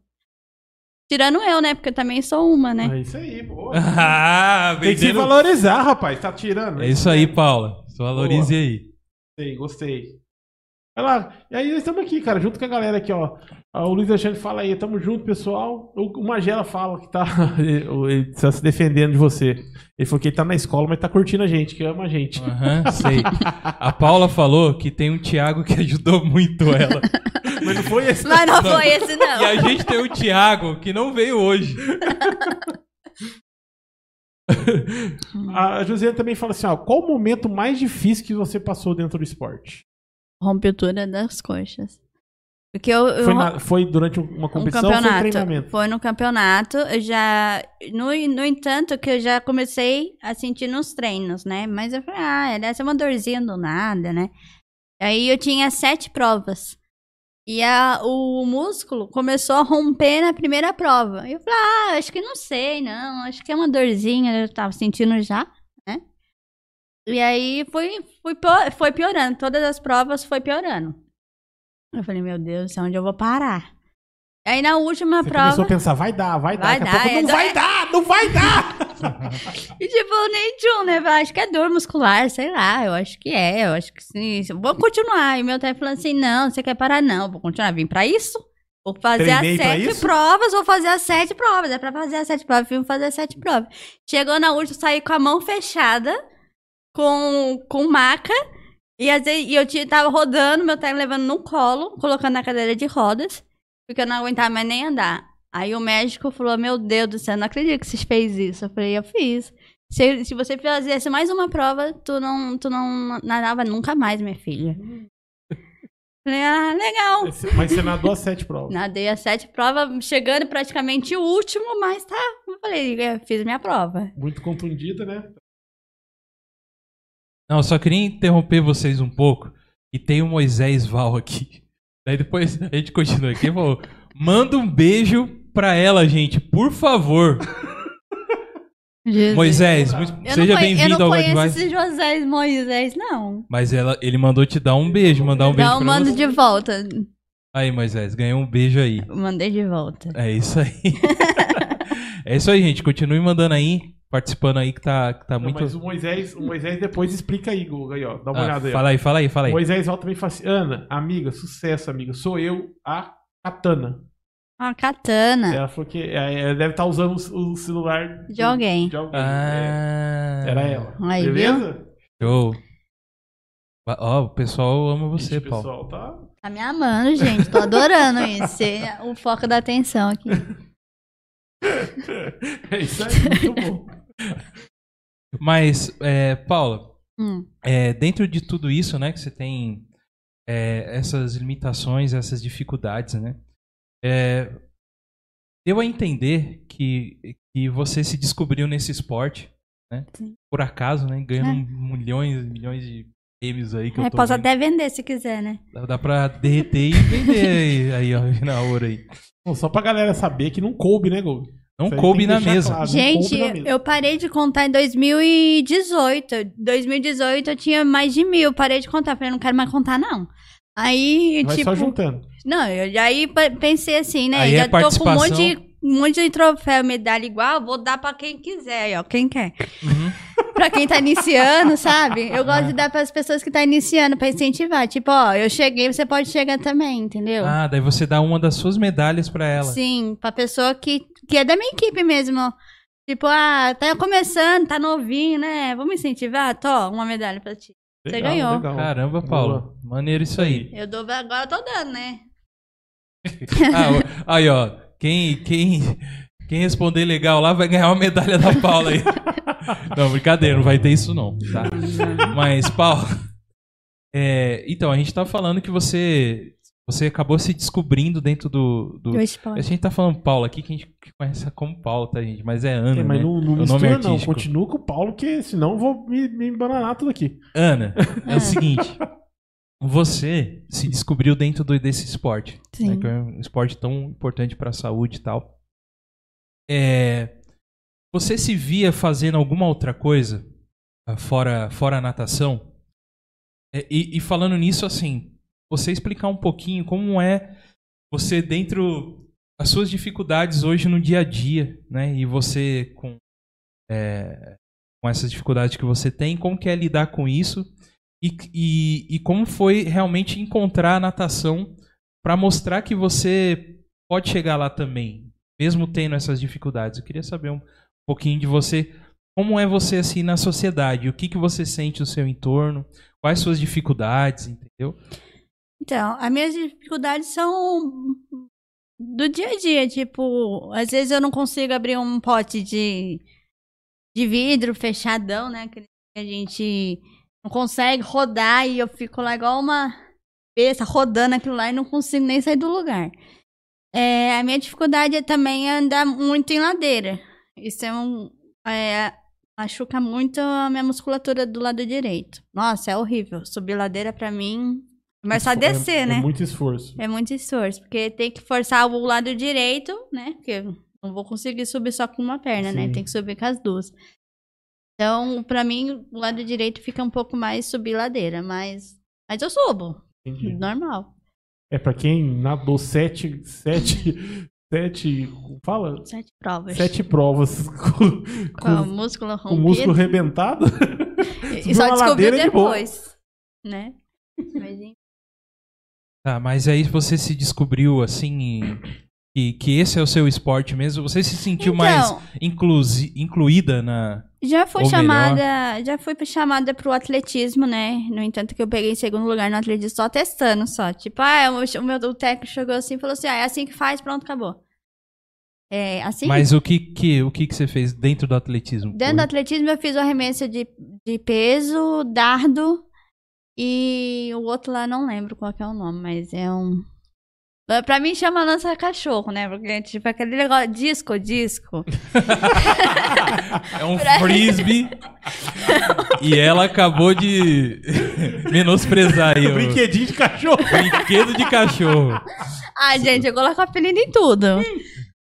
Tirando eu, né? Porque eu também sou uma, né? É isso aí, pô. ah, Tem que se vendendo- valorizar, rapaz. Tá tirando. É isso aí, Paula. Valorize aí. Gostei, gostei. Vai lá. E aí nós estamos aqui, cara, junto com a galera aqui, ó. Ah, O Luiz Alexandre fala aí, tamo junto, pessoal. O Magela fala que tá, ele tá se defendendo de você. Ele falou que ele tá na escola, mas tá curtindo a gente, que ama a gente. Aham, sei. A Paula falou que tem um Thiago que ajudou muito ela. Mas não foi esse. Mas não, Não. foi esse, E não. a gente tem o Thiago que não veio hoje. A Josiane também fala assim, ó, qual o momento mais difícil que você passou dentro do esporte? Rompitura das coxas. Porque eu, eu Foi, na- foi durante uma um competição foi campeonato. treinamento? Foi no campeonato. Eu já. No, no entanto, que eu já comecei a sentir nos treinos, né? Mas eu falei, ah, deve ser uma dorzinha do nada, né? Aí eu tinha sete provas. E a, o músculo começou a romper na primeira prova. E eu falei, ah, acho que não sei, não. Acho que é uma dorzinha, eu tava sentindo já? E aí foi, foi, foi piorando. Todas as provas foi piorando. Eu falei, meu Deus, onde eu vou parar? Aí na última Você prova. começou a pensar, vai dar, vai dar. Vai Daqui a dar, pouco, é não da- vai dar, não vai dar! E tipo, nem tchum, né? Acho que é dor muscular, sei lá. Eu acho que é, eu acho que sim. Vou continuar. E meu técnico falando assim: não, você quer parar? Não, vou continuar. Vim pra isso. Vou fazer Treinei as sete provas, vou fazer as sete provas. É pra fazer as sete provas, vim fazer as sete provas. Chegou na última, saí com a mão fechada, com, com maca. E, às vezes, e eu tinha, tava rodando, meu técnico levando no colo, colocando na cadeira de rodas, porque eu não aguentava mais nem andar. Aí o médico falou: Meu Deus do céu, não acredito que você fez isso. Eu falei: Eu fiz. Se, se você fizesse mais uma prova, tu não, tu não nadava nunca mais, minha filha. Falei: Ah, legal. Mas você nadou as sete provas. Nadei as sete provas, chegando praticamente o último, mas tá. Eu falei: Eu fiz minha prova. Muito contundida, né? Não, eu só queria interromper vocês um pouco. E tem o Moisés Val aqui. Daí depois a gente continua aqui. e falou, Manda um beijo pra ela, gente, por favor. Jesus. Moisés, Eu seja não conhe- bem-vindo Eu não ao conheço esse José Moisés, não. Mas ela, ele mandou te dar um beijo, mandar um beijo eu pra mando você. de volta. Aí, Moisés, ganhou um beijo aí. Mandei de volta. É isso aí. é isso aí, gente. Continue mandando aí, participando aí que tá, que tá Não, muito. Mas o Moisés, o Moisés depois explica aí, Guga, aí, ó. Dá uma Ah, olhada aí. ó. fala aí, fala aí, fala aí. Moisés volta também fala assim, Ana, amiga, sucesso, amiga. Sou eu, a Katana. Uma katana Ela falou que é, ela deve estar usando o, o celular de alguém. de alguém. Ah, É, Era ela. Aí, Beleza? Show. Ó, o pessoal ama você, Ixi, Paulo. pessoal, tá? Tá me amando, gente. Tô adorando isso. Ser o foco da atenção aqui. É isso aí, muito bom. Mas, é, Paula, Hum. é, dentro de tudo isso, né, que você tem é, essas limitações, essas dificuldades, né? É, deu a entender que, que você se descobriu nesse esporte, né? Sim. Por acaso, né? Ganhando É. milhões e milhões de prêmios aí que eu É, tô posso vendo. até vender se quiser, né? Dá, dá pra derreter e vender aí, aí, ó, na hora aí. Bom, só pra galera saber que não coube, né, Guga? Não Isso coube na mesa. claro, Gente, na mesa. eu parei de contar em 2018. 2018 eu tinha mais de mil. Parei de contar. Falei, não quero mais contar, não. Aí, Vai tipo. só juntando. Não, eu aí pensei assim, né? Aí é Já tô com um monte, de, um monte de troféu, medalha igual, vou dar pra quem quiser, aí, ó. Quem quer. Uhum. pra quem tá iniciando, sabe? Eu gosto de dar pras pessoas que tá iniciando pra incentivar. Tipo, ó, eu cheguei, você pode chegar também, entendeu? Ah, daí você dá uma das suas medalhas pra ela. Sim, pra pessoa que, que é da minha equipe mesmo. Tipo, ah, tá começando, tá novinho, né? Vamos incentivar? Tó, uma medalha pra ti. Você Legal, ganhou. legal. Caramba, Paulo. Maneiro isso aí. Eu dou, agora eu tô dando, né? Ah, aí, ó. Quem, quem, quem responder legal lá vai ganhar uma medalha da Paula aí. Não, brincadeira, não vai ter isso não, tá? Mas, Paulo. é, então, a gente tá falando que você você acabou se descobrindo dentro do. do... A gente tá falando Paulo aqui, que a gente conhece como Paulo, tá, gente? Mas é Ana. É, mas né? não, não o nome mistura, não. Continua com o Paulo, que senão eu vou me, me embananar tudo aqui. Ana, é Ah. o seguinte. Você se descobriu dentro do- desse esporte. Sim. né, que é um esporte tão importante para a saúde e tal. É, você se via fazendo alguma outra coisa ah, fora, fora a natação? É, e, e falando nisso, assim, você explicar um pouquinho como é você dentro as suas dificuldades hoje no dia a dia, né? E você com é, com essas dificuldades que você tem, como que é lidar com isso e, e, e como foi realmente encontrar a natação para mostrar que você pode chegar lá também, mesmo tendo essas dificuldades. Eu queria saber um pouquinho de você, como é você assim na sociedade, o que que você sente no seu entorno, quais suas dificuldades, entendeu? Então, as minhas dificuldades são do dia a dia. Tipo, às vezes eu não consigo abrir um pote de, de vidro fechadão, né? Que a gente não consegue rodar e eu fico lá igual uma besta rodando aquilo lá e não consigo nem sair do lugar. É, a minha dificuldade é também andar muito em ladeira. Isso é um. é, machuca muito a minha musculatura do lado direito. Nossa, é horrível. Subir ladeira pra mim. Mas só É- descer, é, né? É muito esforço. É muito esforço, porque tem que forçar o lado direito, né? Porque eu não vou conseguir subir só com uma perna, né? Sim. Tem que subir com as duas. Então, pra mim, o lado direito fica um pouco mais subir ladeira, mas, mas eu subo, Entendi. normal. É pra quem nadou sete, sete, sete, fala? Sete provas. Sete provas com, Com o músculo com o músculo rompido. rebentado. E só descobriu ladeira de depois, né? Mas, enfim. Tá, mas aí você se descobriu assim que, que esse é o seu esporte mesmo? Você se sentiu mais Então, inclusi, incluída na. Já fui chamada, já fui chamada pro atletismo, né? No entanto, que eu peguei em segundo lugar no atletismo só testando só. Tipo, ah, o, o meu o técnico chegou assim e falou assim: ah, é assim que faz, pronto, acabou. É assim? Mas o que, que, o que, que você fez dentro do atletismo? Dentro do atletismo eu fiz o arremesso de, de peso, dardo e o outro lá não lembro qual é o nome, mas é um. Pra mim chama lança cachorro, né? Porque tipo aquele negócio, disco, disco. É um frisbee. e ela acabou de menosprezar aí o Brinquedinho de cachorro. brinquedo de cachorro. Ah, gente, eu coloco apelido em tudo.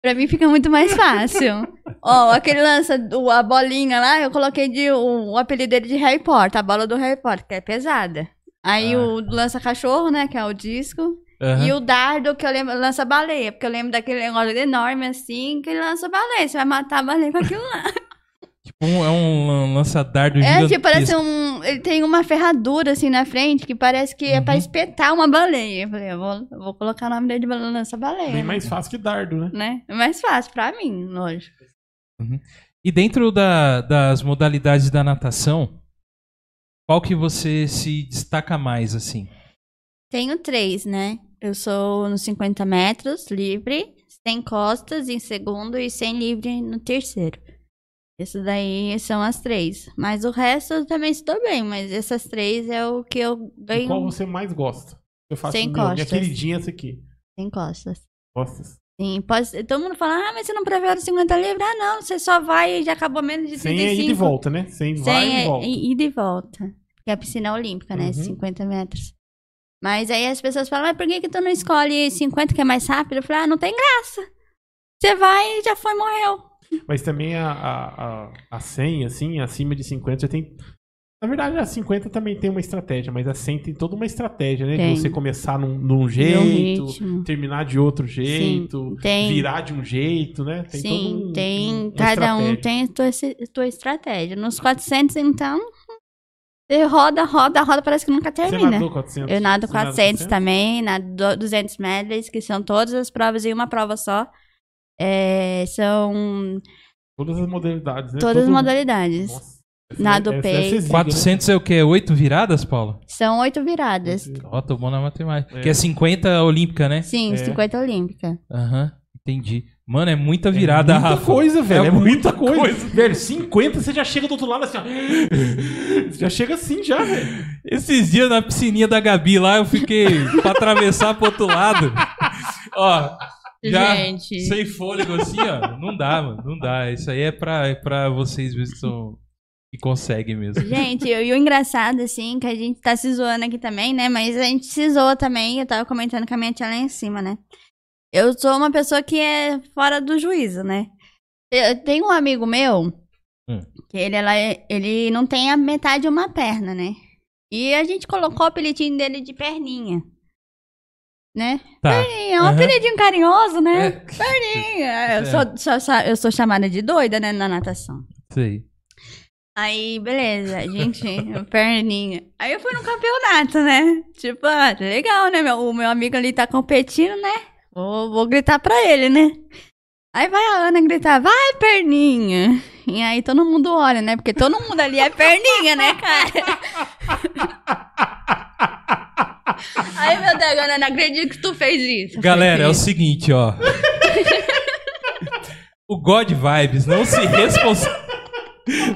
Pra mim fica muito mais fácil. Ó, aquele lança, a bolinha lá, eu coloquei de, o, o apelido dele de Harry Potter, a bola do Harry Potter, que é pesada. Aí Ah. o lança cachorro, né, que é o disco. Aham. E o dardo, que eu lembro, lança baleia, porque eu lembro daquele negócio enorme assim, que ele lança baleia. Você vai matar a baleia com aquilo lá. Tipo, um- é um lança-dardo É, tipo, parece um. Ele tem uma ferradura assim na frente que parece que é pra Uhum. espetar uma baleia. Eu falei, eu vou, eu vou colocar o nome dele de lança baleia. Bem mais fácil que dardo, né? né? É mais fácil pra mim, lógico. E dentro da- das modalidades da natação, qual que você se destaca mais, assim? Tenho três, né? Eu sou nos 50 metros, livre, sem costas em segundo e sem livre no terceiro. Isso daí são as três. Mas o resto eu também estou bem, mas essas três é o que eu E ganho qual você mais gosta? Eu faço Sem meu, minha costas. queridinha essa aqui. sem costas. Costas. Sim, pode, todo mundo fala, ah, mas você não prefere 50 livre? Ah, não, você só vai e já acabou menos de Sem 35. ir de volta, né? Sem, vai Sem e é- volta. ida e volta. Que é a piscina olímpica, né? Uhum. 50 metros. Mas aí as pessoas falam, mas por que, que tu não escolhe 50 que é mais rápido? Eu falei, ah, não tem graça. Você vai e já foi, morreu. Mas também a, a, a, a 100, assim, acima de 50, você tem. Na verdade, a 50 também tem uma estratégia, mas a 100 tem toda uma estratégia, né? Tem. De você começar num, num jeito, terminar de outro jeito, tem. virar de um jeito, né? Tem Sim, um, tem. um- cada um tem a tua, tua estratégia. Nos 400, então, você roda, roda, roda, parece que nunca Você termina. nadou 400? Eu nado Você nada 400 também, nado do- 200 medleys, que são todas as provas em uma prova só. É, são Todas as modalidades, né? todas as Todo- modalidades. Nossa, essa Nado peito. ziga, 400 é o quê? Oito viradas, Paulo? São oito viradas. né? Ó, tô bom na matemática. É. Que é 50 olímpica, né? Sim, É. 50 olímpica. Aham, entendi. Mano, é muita virada, é muita Rafa. coisa, velho. É, muita coisa. coisa. Velho, 50 você já chega do outro lado assim, ó. Você já chega assim já, velho. Esses dias na piscininha da Gabi lá, eu fiquei pra atravessar pro outro lado. Ó, já Gente. sem fôlego assim, ó. Não dá, mano. Não dá. Isso aí é pra, é pra vocês mesmo que, são, que conseguem mesmo. Gente, e o engraçado, assim, que a gente tá se zoando aqui também, né? Mas a gente se zoa também. Eu tava comentando com a minha tia lá em cima, né? Eu sou uma pessoa que é fora do juízo, né? Eu tenho um amigo meu Hum. que ele, ela, ele não tem a metade de uma perna, né? E a gente colocou o apelidinho dele de perninha. Né? Tá. Perninha, é um apelidinho carinhoso, né? É, Perninha. Eu, É. sou, sou, eu sou chamada de doida, né, na natação. sei. Aí, beleza, gente, perninha. Aí eu fui no campeonato, né? Tipo, ah, legal, né? O meu amigo ali tá competindo, né? Vou, vou gritar pra ele, né? Aí vai a Ana gritar, vai, perninha. E aí todo mundo olha, né? Porque todo mundo ali é perninha, né, cara? Aí, meu Deus, Ana, não acredito que tu fez isso. Galera, é o seguinte, ó. o God Vibes não se responsa...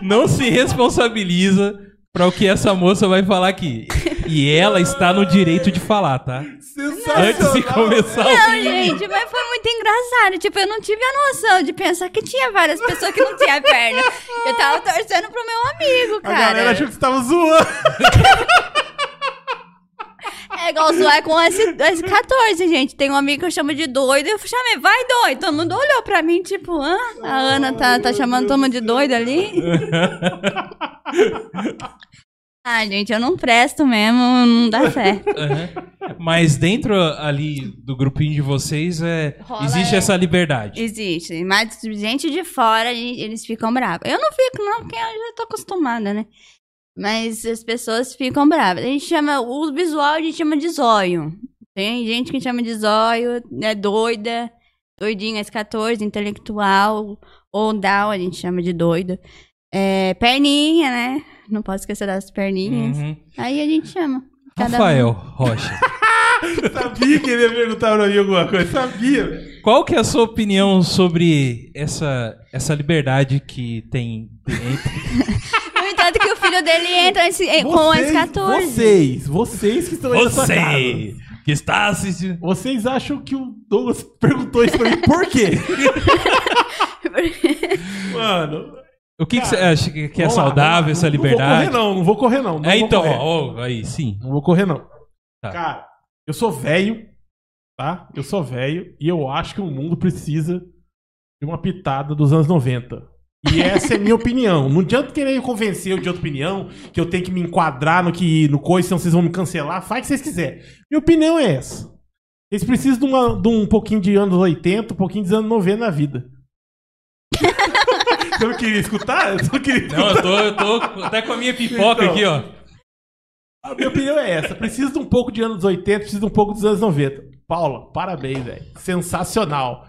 não se responsabiliza pra o que essa moça vai falar aqui. E ela está no direito de falar, tá? Sensacional. Antes de começar o Não, gente, mas foi muito engraçado. Tipo, eu não tive a noção de pensar que tinha várias pessoas que não tinham perna. Eu tava torcendo pro meu amigo, A cara. galera achou que você tava zoando. É igual zoar com esse, esse 14, gente. Tem um amigo que eu chamo de doido. Eu chamei, vai doido. Todo mundo olhou pra mim, tipo, ah, a Ana tá, tá chamando todo mundo de doido ali. Ah, gente, eu não presto mesmo, não dá certo. Aham. Mas dentro ali do grupinho de vocês, é, Rola, existe é. essa liberdade. Existe. Mas gente de fora, eles ficam bravos. Eu não fico, não, porque eu já tô acostumada, né? Mas as pessoas ficam bravas. A gente chama, o visual a gente chama de zóio. Tem gente que chama de zóio, é doida, doidinha, S14, intelectual, ou down, a gente chama de doida. É, perninha, né? Não posso esquecer das perninhas. Uhum. Aí a gente chama. Cada um. Rafael Rocha, Sabia que ele ia perguntar pra mim alguma coisa. Sabia, qual que é a sua opinião sobre essa, essa liberdade que tem. No entanto que o filho dele entra nesse- eh, com o Vocês- S14. Vocês, vocês que estão aí nessa casa. Você que está assistindo... Vocês acham que o Douglas perguntou isso pra mim por quê? Mano. O que, que você Cara, acha que, que é lá, saudável, essa Não liberdade? vou correr, não, não vou correr, não. não é, vou então, correr. ó, ó, aí, sim. Não vou correr, não. Tá. Cara, eu sou velho, tá? Eu sou velho e eu acho que o mundo precisa de uma pitada dos anos 90. E essa é minha opinião. Não adianta querer convencer eu de outra opinião, que eu tenho que me enquadrar no que no coisa, senão vocês vão me cancelar. Faz o que vocês quiserem. Minha opinião é essa. Eles precisam de, uma- de um pouquinho de anos 80, um pouquinho de anos 90 na vida. Você não queria escutar? Eu não queria Não, eu tô, eu tô até com a minha pipoca Então. aqui, ó. A minha opinião é essa. Precisa de um pouco de anos 80, precisa de um pouco dos anos 90. Paula, parabéns, velho. Sensacional.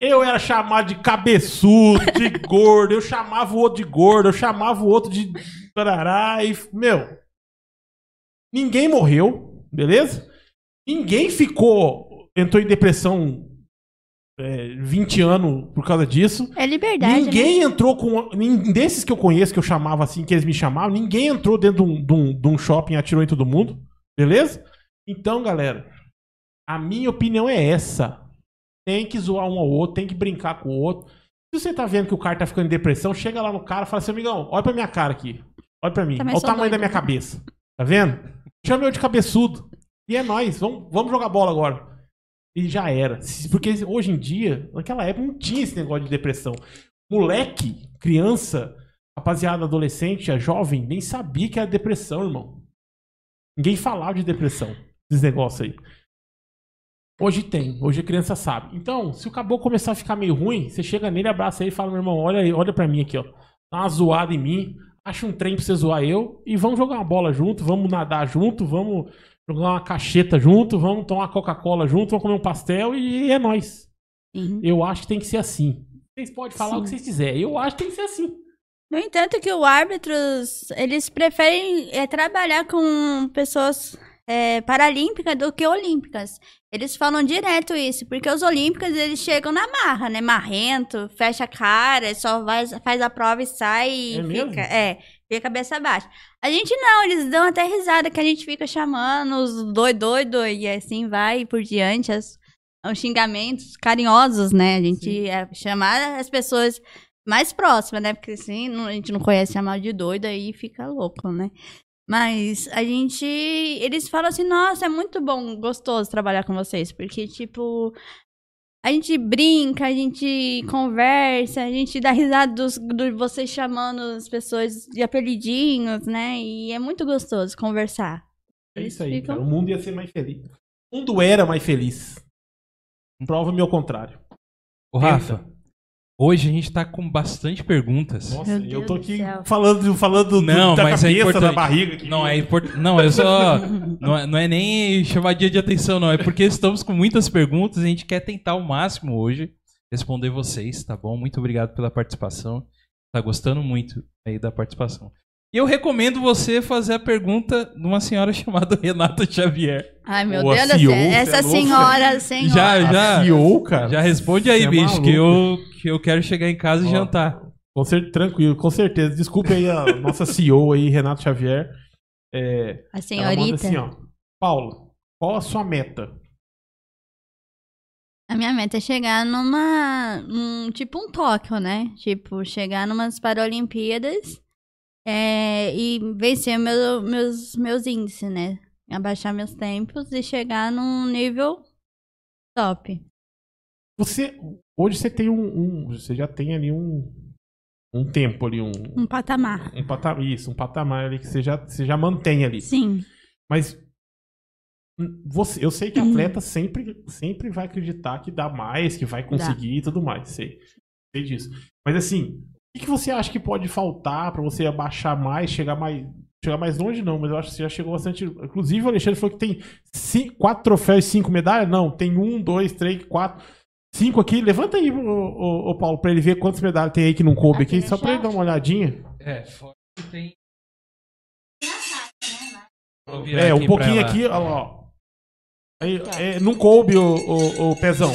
Eu era chamado de cabeçudo, de gordo, eu chamava o outro de gordo, eu chamava o outro de tarará e, meu, ninguém morreu, beleza? Ninguém ficou, entrou em depressão é, 20 anos por causa disso. É liberdade, né? Ninguém entrou com. Desses que eu conheço, que eu chamava assim, que eles me chamavam, ninguém entrou dentro de um, de um- de um shopping e atirou em todo mundo. Beleza? Então, galera, a minha opinião é essa. Tem que zoar um ao outro, tem que brincar com o outro. Se você tá vendo que o cara tá ficando em depressão, chega lá no cara e fala assim, amigão, olha pra minha cara aqui. Olha pra mim. Também olha o tamanho da doido. minha cabeça. Tá vendo? Chama eu de cabeçudo. E é nóis. Vamos, vamos jogar bola agora. E já era. Porque hoje em dia, naquela época, não tinha esse negócio de depressão. Moleque, criança, rapaziada, adolescente, a jovem, nem sabia que era depressão, irmão. Ninguém falava de depressão, esses negócios aí. Hoje tem, hoje a criança sabe. Então, se o caboclo começar a ficar meio ruim, você chega nele, abraça ele e fala, meu irmão, olha aí, olha pra mim aqui, ó. Dá uma zoada em mim, acha um trem pra você zoar eu e vamos jogar uma bola junto, vamos nadar junto, vamos jogar uma cacheta junto, vamos tomar Coca-Cola junto, vamos comer um pastel e é nóis. Sim. Eu acho que tem que ser assim. Vocês podem falar Sim. o que vocês quiserem. Eu acho que tem que ser assim. No entanto que o árbitros, eles preferem é, trabalhar com pessoas é, paralímpicas do que olímpicas. Eles falam direto isso, porque os olímpicos eles chegam na marra, né? Marrento, fecha a cara, só vai, faz a prova e sai e É mesmo? fica. É, fica cabeça baixa. A gente não, eles dão até risada que a gente fica chamando os doido, doido, e assim vai por diante. As, os xingamentos carinhosos, né? A gente é, chamar as pessoas mais próximas, né? Porque assim, não- a gente não conhece chamar de doido, aí fica louco, né? Mas a gente. Eles falam assim, nossa, é muito bom, gostoso trabalhar com vocês. Porque, tipo. A gente brinca, a gente conversa, a gente dá risada dos, de vocês chamando as pessoas de apelidinhos, né? E é muito gostoso conversar. É isso aí, ficam- cara. O mundo ia ser mais feliz. O mundo era mais feliz. Prova-me ao contrário. Ô, Rafa, hoje a gente tá com bastante perguntas. Nossa, Meu eu tô Deus do aqui falando, falando do- Não, da mas é cabeça, da importante. barriga. aqui. Não, é importante. Não, eu só. não, é, não é nem chamadinha de atenção, não. É porque estamos com muitas perguntas e a gente quer tentar ao máximo hoje responder vocês, tá bom? Muito obrigado pela participação. Tá gostando muito aí da participação. E eu recomendo você fazer a pergunta de uma senhora chamada Renata Xavier. Ai, meu Deus do céu. é Essa louco? senhora, senhora. Já, já. CEO, cara. Já responde aí, é bicho, que maluco. eu, que eu quero chegar em casa e Ó, jantar. Com cer- tranquilo, com certeza. Desculpe aí a nossa CEO aí, Renato Xavier. É, A ela manda senhorita. assim, ó. Paulo, qual a sua meta? A minha meta é chegar numa. Num, tipo um Tóquio, né? Tipo, chegar numas Paralimpíadas é, e vencer meu, meus, meus índices, né? Abaixar meus tempos e chegar num nível top. Você, hoje você tem um, um- você já tem ali um, um tempo ali, um, Um patamar. um patamar, isso, um patamar ali que você já, você já mantém ali. Sim. Mas hum, você, eu sei que Uhum. atleta sempre, sempre vai acreditar que dá mais, que vai conseguir e tudo mais. Sei, sei disso. Mas assim, o que, você acha que pode faltar pra você abaixar mais, chegar mais. Chegar mais longe, não, mas eu acho que você já chegou bastante. Inclusive, o Alexandre falou que tem cinco, quatro troféus e cinco medalhas. Não, tem um, dois, três, quatro, cinco aqui. Levanta aí, ô, ô, Paulo, pra ele ver quantas medalhas tem aí que não coube Aqui só pra ele dar uma olhadinha. É, fora que tem. É, um pouquinho aqui, olha lá. ó. Aí, é, não coube o, o, o pezão.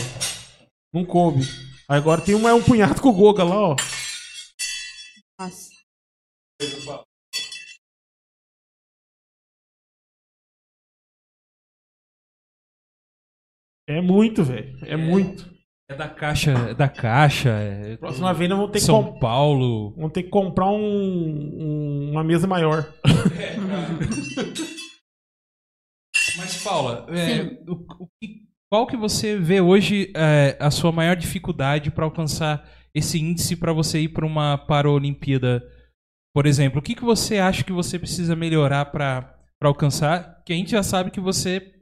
Não coube. Agora tem um, é um punhado com o Goga lá, ó. Nossa. É muito, velho. É, É. muito. É da caixa, é da caixa. É Próxima vez nós vamos ter que, São com- Paulo. vamos ter que comprar um, um- uma mesa maior. Mas, Paula, é, o- o qual que você vê hoje é, a sua maior dificuldade para alcançar esse índice para você ir para uma Paralimpíada, por exemplo? O que, que você acha que você precisa melhorar para alcançar? Que a gente já sabe que você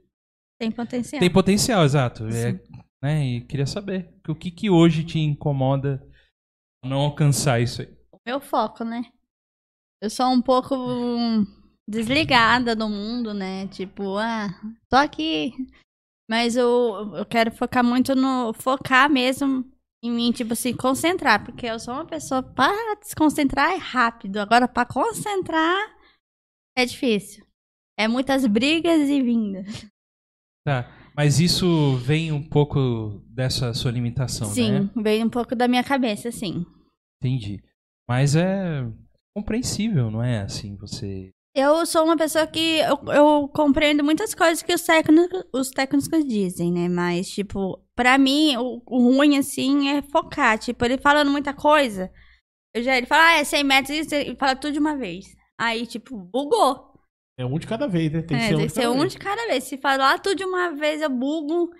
Tem potencial. tem potencial, exato. É, né, e queria saber o que, que hoje te incomoda não alcançar isso aí. meu foco, né? Eu sou um pouco desligada do mundo, né? Tipo, ah, tô aqui. Mas eu, eu quero focar muito no. Focar mesmo em mim, tipo assim, concentrar. Porque eu sou uma pessoa. Para desconcentrar é rápido. Agora, pra concentrar é difícil. É muitas brigas e vindas. Tá. Mas isso vem um pouco dessa sua limitação, Sim, né? veio um pouco da minha cabeça, sim. Entendi. Mas é compreensível, não é? Assim, você. Eu sou uma pessoa que eu, eu compreendo muitas coisas que os técnicos, os técnicos dizem, né? Mas, tipo, pra mim, o, o ruim, assim, é focar. Tipo, ele falando muita coisa, eu já, ele fala, ah, é 100 metros, isso, ele fala tudo de uma vez. Aí, tipo, bugou. É um de cada vez, né? Tem que é, ser um tem de que ser cada um de cada vez. Se falar tudo de uma vez, eu bugo.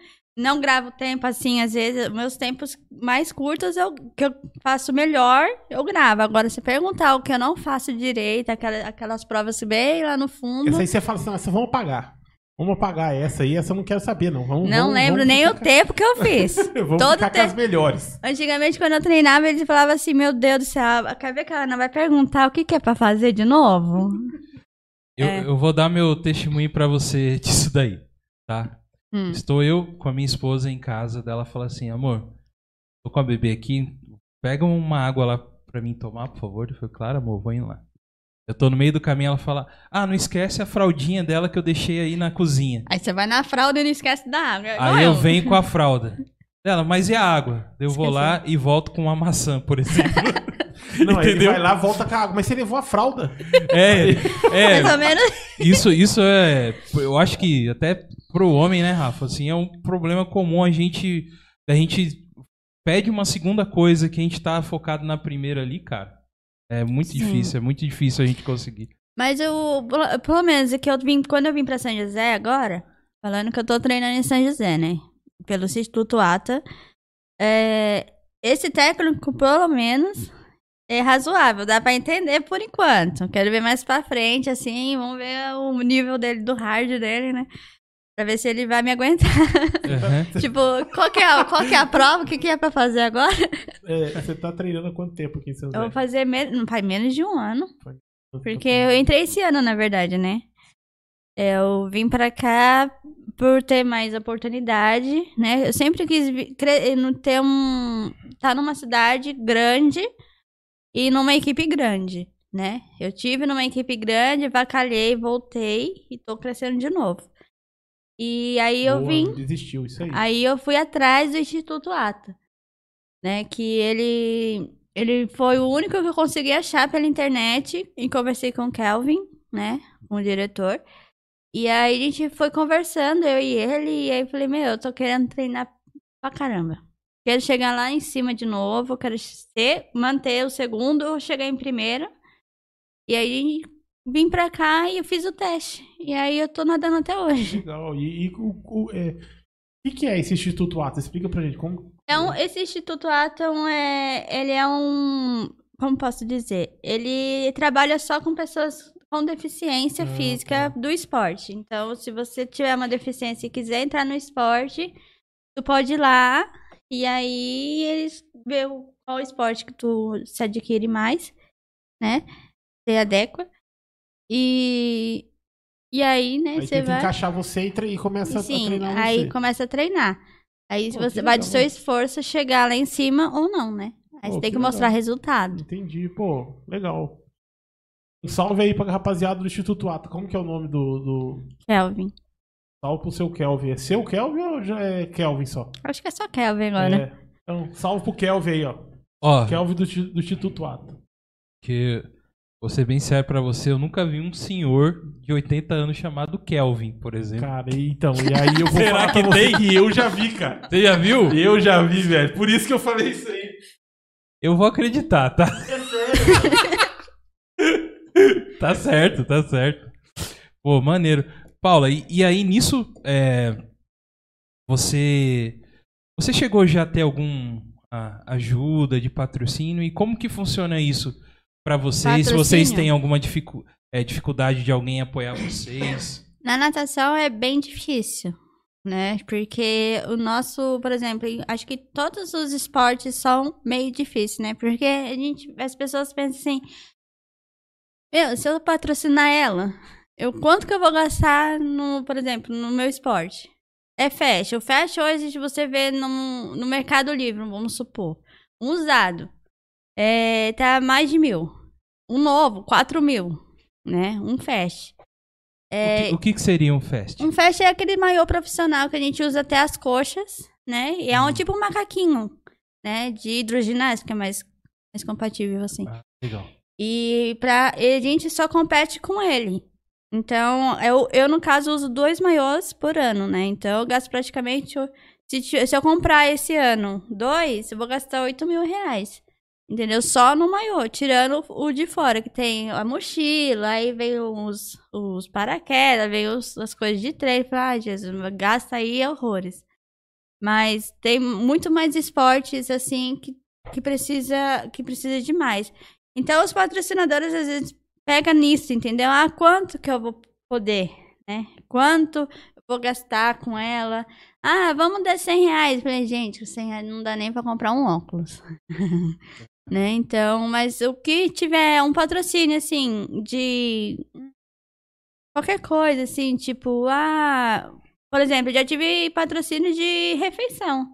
Não gravo tempo assim, às vezes, meus tempos mais curtos, eu, que eu faço melhor, eu gravo. Agora, se perguntar o que eu não faço direito, aquela- aquelas provas bem lá no fundo. Essa aí você fala assim, essa vamos apagar. Vamos apagar essa aí, essa eu não quero saber, não. Vamos, Não vamos- lembro vamos nem o tempo que eu fiz. Vamos Todo ficar com tempo. as melhores. Antigamente, quando eu treinava, eles falavam assim: Meu Deus do céu, quer ver que a Ana vai perguntar o que, que é pra fazer de novo? Eu, É. eu vou dar meu testemunho pra você disso daí, tá? Hum. Estou eu com a minha esposa em casa, dela fala assim, amor, tô com a bebê aqui, pega uma água lá pra mim tomar, por favor. Eu falei, claro, amor, vou indo lá. Eu tô no meio do caminho, ela fala: Ah, não esquece a fraldinha dela que eu deixei aí na cozinha. Aí você vai na fralda e não esquece da água. Aí eu venho com a fralda. Ela, mas e a água? Eu vou lá e volto com uma maçã, por exemplo. Não, ele Entendeu? vai lá, volta com a água. Mas você levou a fralda. é, é, Mais ou menos. isso, isso é. Eu acho que até pro homem, né, Rafa? Assim, é um problema comum a gente. A gente pede uma segunda coisa que a gente tá focado na primeira ali, cara. É muito Sim. difícil, é muito difícil a gente conseguir. Mas eu, pelo- menos, é que eu vim, quando eu vim pra São José agora, falando que eu tô treinando em São José, né? Pelo Instituto ATA. é, esse técnico, pelo menos, é razoável, dá pra entender por enquanto. Quero ver mais pra frente, assim, vamos ver o nível dele, do hard dele, né? Pra ver se ele vai me aguentar. Aham. tipo, qual que, é, qual que é a prova? O que, que é pra fazer agora? É, você tá treinando há quanto tempo aqui em São Eu José? vou fazer me- não faz menos de um ano. Porque eu entrei esse ano, na verdade, né? Eu vim pra cá por ter mais oportunidade, né? Eu sempre quis ter um. tá numa cidade grande e numa equipe grande, né? Eu tive numa equipe grande, vacalhei, voltei e tô crescendo de novo. E aí eu Boa, vim. não Desistiu, isso aí. Aí eu fui atrás do Instituto Ata, né? Que ele ele foi o único que eu consegui achar pela internet e conversei com o Kelvin, né? Com o diretor. E aí a gente foi conversando, eu e ele, e aí eu falei, meu, eu tô querendo treinar pra caramba. Quero chegar lá em cima de novo, quero ser, manter o segundo ou chegar em primeira. E aí vim pra cá e eu fiz o teste. E aí eu tô nadando até hoje. Legal. E, e o, o, é, o que, é esse Instituto Ata? Explica pra gente. Como... É um, esse Instituto Atom é, ele é um, como posso dizer, ele trabalha só com pessoas com deficiência Ah, física tá. do esporte. Então, se você tiver uma deficiência e quiser entrar no esporte, tu pode ir lá e aí eles vê qual esporte que tu se adquire mais, né? Se adequa. E e aí, né, Aí você vai encaixar você e, tre- e começa a Sim, treinar aí você. começa a treinar. Aí Pô, você vai do legal. seu esforço chegar lá em cima ou não, né? Aí Pô, você tem que que mostrar legal. resultado. Entendi, pô, legal. Um salve aí pra rapaziada do Instituto Ata. Como que é o nome do, do... Kelvin. Salve pro seu Kelvin. É seu Kelvin ou já é Kelvin só? Acho que é só Kelvin agora. É. Então, salve pro Kelvin aí, ó. Ó, Kelvin do, do Instituto Ata. que vou ser bem sério pra você, eu nunca vi um senhor de 80 anos chamado Kelvin, por exemplo. Cara, e então, e aí eu vou Será falar que pra tem? que eu já vi, cara. Você já viu? Eu já vi, velho. Por isso que eu falei isso aí. Eu vou acreditar, tá? É tá certo, tá certo. Pô, maneiro. Paula, e, e aí nisso, é, você você chegou já a ter algum ah, ajuda de patrocínio e como que funciona isso pra vocês? Se vocês têm alguma dificu- é, dificuldade de alguém apoiar vocês? Na natação é bem difícil, né? Porque o nosso, por exemplo, acho que todos os esportes são meio difíceis, né? Porque a gente, as pessoas pensam assim, meu, se eu patrocinar ela, eu quanto que eu vou gastar no, por exemplo, no meu esporte? É fast. O fast hoje você vê no, no Mercado Livre, vamos supor, um usado, é, tá mais de mil. Um novo, quatro mil, né? Um fast. É, O, que, o que que seria um fest? um fast é aquele maiô profissional que a gente usa até as coxas, né? E é um Uhum. tipo um macaquinho, né? De hidroginástica, é mais, mais compatível, assim. Ah, legal. E, pra, e a gente só compete com ele. Então, eu, eu, no caso, uso dois maiôs por ano, né? Então, eu gasto praticamente... Se, se eu comprar esse ano dois, eu vou gastar 8 mil reais. Entendeu? Só no maiô, tirando o de fora, que tem a mochila, aí vem os, os paraquedas, vem os, as coisas de treino. Fala, ah, Jesus, gasta aí horrores. Mas tem muito mais esportes, assim, que, que, precisa, que precisa de mais. Então, os patrocinadores, às vezes, pegam nisso, entendeu? Ah, quanto que eu vou poder, né? Quanto eu vou gastar com ela? Ah, vamos dar 100 reais. Falei, gente, 100 reais não dá nem pra comprar um óculos. né? Então, mas o que tiver um patrocínio, assim, de qualquer coisa, assim, tipo, ah, por exemplo, eu já tive patrocínio de refeição.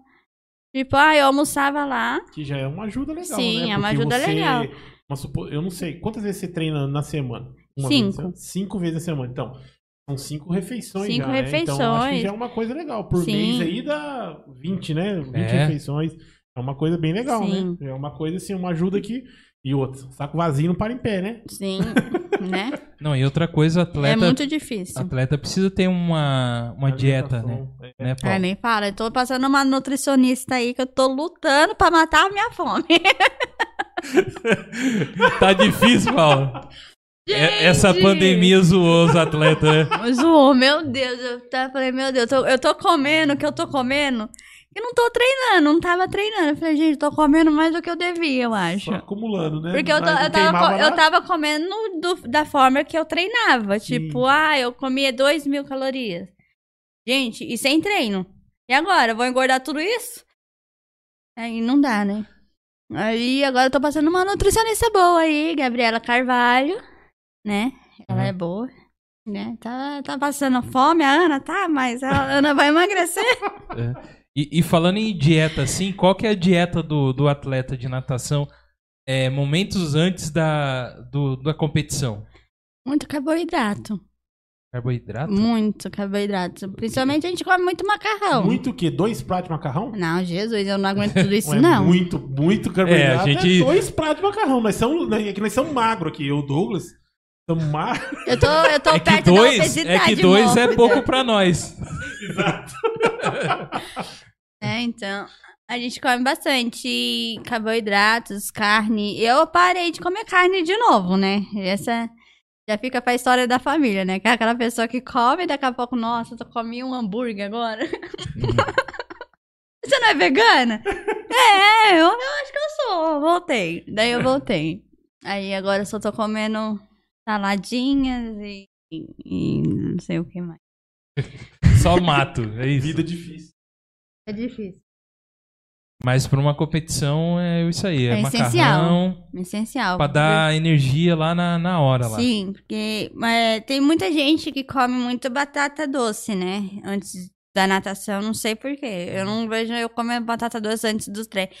Tipo, ah, eu almoçava lá. Que já é uma ajuda legal, Sim, né? é uma Porque ajuda você legal. uma supo- eu não sei, quantas vezes você treina na semana? Cinco. vez cinco vezes na semana. Então, são cinco refeições Cinco já, né? Então, acho que refeições. já é uma coisa legal. Por Sim. mês aí dá 20, né? 20 É. refeições. É uma coisa bem legal, Sim. né? É uma coisa assim, uma ajuda aqui. E outra, saco vazio não para em pé, né? Sim, né? Não, e outra coisa, É atleta, muito difícil. atleta precisa ter uma, uma dieta, né? Alimentação, é. né Ah, Paulo? nem fala, eu tô passando uma nutricionista aí que eu tô lutando pra matar a minha fome. Tá difícil, Paulo. É- Essa Gente! pandemia zoou os atletas, né? Zoou, meu Deus. Eu falei, meu Deus, eu tô, eu tô comendo o que eu tô comendo. E não tô treinando, não tava treinando. Eu falei, gente, tô comendo mais do que eu devia, eu acho. Só acumulando, né? Porque eu, eu, tava, eu tava comendo do- da forma que eu treinava. Sim. Tipo, ah, eu comia 2 mil calorias. Gente, e sem treino. E agora? Eu vou engordar tudo isso? Aí não dá, né? Aí agora eu tô passando uma nutricionista boa aí, Gabriela Carvalho, né? Ela Uhum. é boa, né? Tá, tá passando fome, a Ana tá, mas a Ana vai emagrecer. E, e falando em dieta, assim, qual que é a dieta do, do atleta de natação é, momentos antes da, do- da competição? Muito carboidrato. Carboidrato? Muito carboidrato. Principalmente a gente come muito macarrão. Muito o quê? Dois pratos de macarrão? Não, Jesus, eu não aguento tudo isso, Ué, não. Muito, muito carboidrato. É, a gente- É dois pratos de macarrão. Nós somos, é que nós somos magros aqui. Eu, Douglas, somos magros. Eu tô, eu tô É perto da dois, obesidade é que dois é mórbida. pouco pra nós. Exato. É, então. A gente come bastante carboidratos, carne. Eu parei de comer carne de novo, né? Essa já fica pra história da família, né? Que é aquela pessoa que come e daqui a pouco, nossa, eu comi um hambúrguer agora. Você não é vegana? é, eu, eu acho que eu sou. Voltei. Daí eu voltei. Aí agora eu só tô comendo saladinhas e, e- e não sei o que mais. Só mato, é isso. Vida difícil. É difícil. Mas pra uma competição é isso aí, é, É macarrão essencial. Essencial. pra dar energia lá na, na hora lá. Sim, porque é, tem muita gente que come muito batata doce, né? Antes da natação, não sei porquê. Eu não vejo eu comer batata doce antes dos treinos.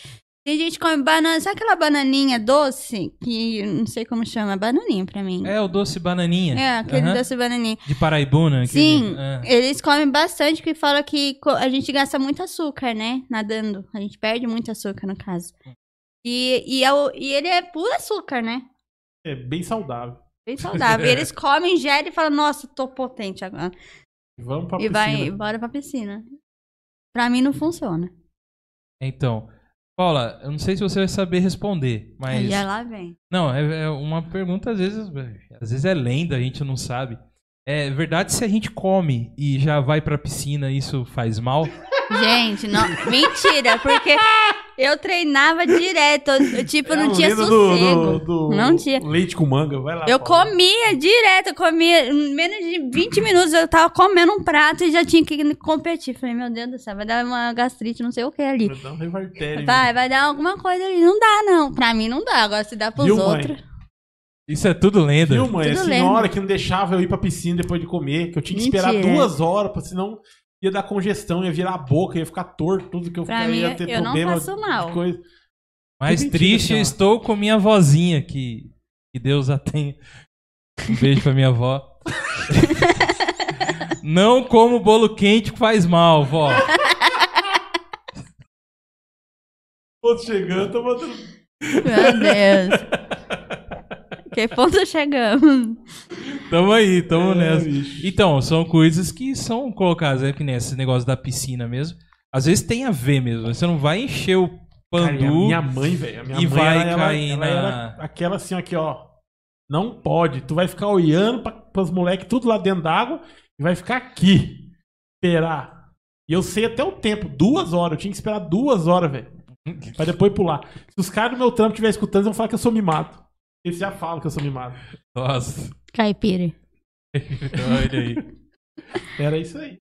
Tem gente que come banana, sabe aquela bananinha doce? Que não sei como chama, bananinha pra mim. É o doce bananinha. É, aquele Aham. doce bananinha. De Paraibuna. aquele- Sim, é. eles comem bastante, que fala que a gente gasta muito açúcar, né? Nadando. A gente perde muito açúcar, no caso. E, e, é o- e ele é puro açúcar, né? É bem saudável. Bem saudável. E eles comem, geram e falam, nossa, tô potente agora. Vamos pra e vai piscina. embora pra piscina. Pra mim não funciona. Então, Paula, eu não sei se você vai saber responder, mas. Aí já lá vem. Não, é, é uma pergunta, às vezes, às vezes é lenda, a gente não sabe. É verdade se a gente come e já vai pra piscina, isso faz mal? Gente, não. Mentira, porque eu treinava direto. Eu, tipo, É não tinha lenda sossego. do, do, do Não tinha. Leite com manga. Vai lá. Eu comia direto, eu comia em menos de 20 minutos, eu tava comendo um prato e já tinha que competir. Falei, meu Deus do céu, vai dar uma gastrite, não sei o que ali. Vai dar um revertério. Vai, vai dar alguma coisa ali. Não dá, não. Pra mim não dá. Agora se dá pros Viu, mãe? outros. Isso é tudo lenda. Viu, mãe? Tudo A senhora que não deixava eu ir pra piscina depois de comer, que eu tinha que esperar Mentira. duas horas, pra, senão ia dar congestão, ia virar a boca, ia ficar torto, tudo que eu Pra ficar, mim, ia ter eu não problema faço mal. coisa. Mais Mentira, triste eu estou com minha vozinha, que, que Deus a tenha. Um beijo pra minha avó. Não como bolo quente que faz mal, vó. Tô chegando, tô mandando. Meu Deus. que ponto chegamos? Tamo aí, tamo É, nessa. bicho. Então, são coisas que são colocadas, é que nem esse negócio da piscina mesmo. Às vezes tem a ver mesmo. Você não vai encher o Cara, e a pandu. minha mãe, velho. a minha e mãe, vai ela, ela- cair ela na- era aquela assim, aqui, ó. Não pode. Tu vai ficar olhando pra, pros moleques tudo lá dentro d'água e vai ficar aqui. Esperar. E eu sei até o tempo. Duas horas. Eu tinha que esperar duas horas, velho. Pra depois pular. Se os caras do meu trampo estiverem escutando, eles vão falar que eu sou mimado. Eles já falam que eu sou mimado. Nossa, Caipira. olha aí. Era isso aí.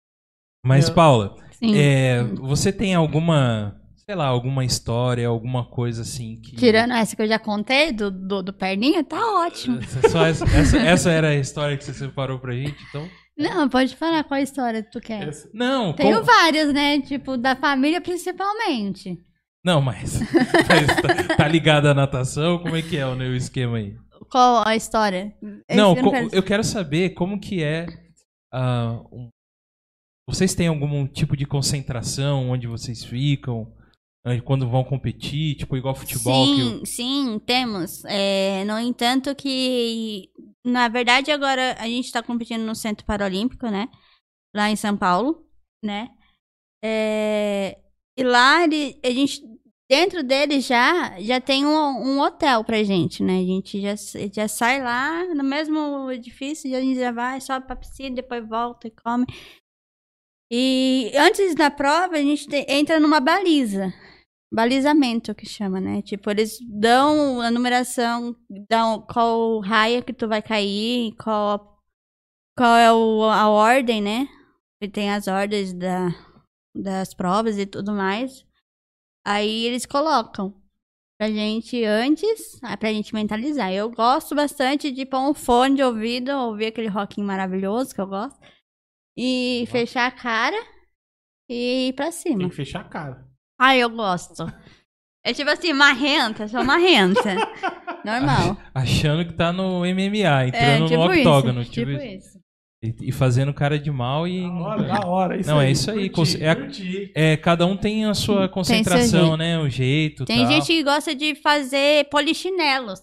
Mas, É. Paula, Sim. é, você tem alguma, sei lá, alguma história, alguma coisa assim que. Tirando essa que eu já contei do, do, do perninha, tá ótimo. Só essa, essa, essa era a história que você separou pra gente, então? Não, pode falar qual história tu quer. Essa- Não, Tenho como- várias, né? Tipo, da família principalmente. Não, mas, mas tá, tá ligado à natação? Como é que é o meu esquema aí? Qual a história? É não, que eu não quero- eu quero saber como que é. um- vocês têm algum tipo de concentração onde vocês ficam ah, quando vão competir, tipo igual futebol? Sim, sim, temos. É, no entanto que, na verdade, agora a gente está competindo no Centro Paralímpico, né? Lá em São Paulo, né? É, e lá ele- a gente, dentro dele já, já tem um, um hotel pra gente, né? A gente já, já sai lá no mesmo edifício, a gente já vai, sobe pra piscina, depois volta e come. E antes da prova, a gente te- entra numa baliza balizamento que chama, né? Tipo, eles dão a numeração, dão qual raia que tu vai cair, qual, qual é o, a ordem, né? E tem as ordens da, das provas e tudo mais. Aí eles colocam pra gente antes, ah, pra gente mentalizar. Eu gosto bastante de pôr um fone de ouvido, ouvir aquele rockinho maravilhoso que eu gosto. E fechar a cara e ir pra cima. Tem que fechar a cara. Ai, eu gosto. É tipo assim, marrenta, sou marrenta. Normal. Achando que tá no MMA, É, entrando tipo no octógono. isso. tipo Tipo isso. isso. E, e fazendo cara de mal e. Da hora, da hora. Isso Não, aí, é isso aí, curti, é curti. É, cada um tem a sua concentração, né? O jeito. Tem tal. gente que gosta de fazer polichinelos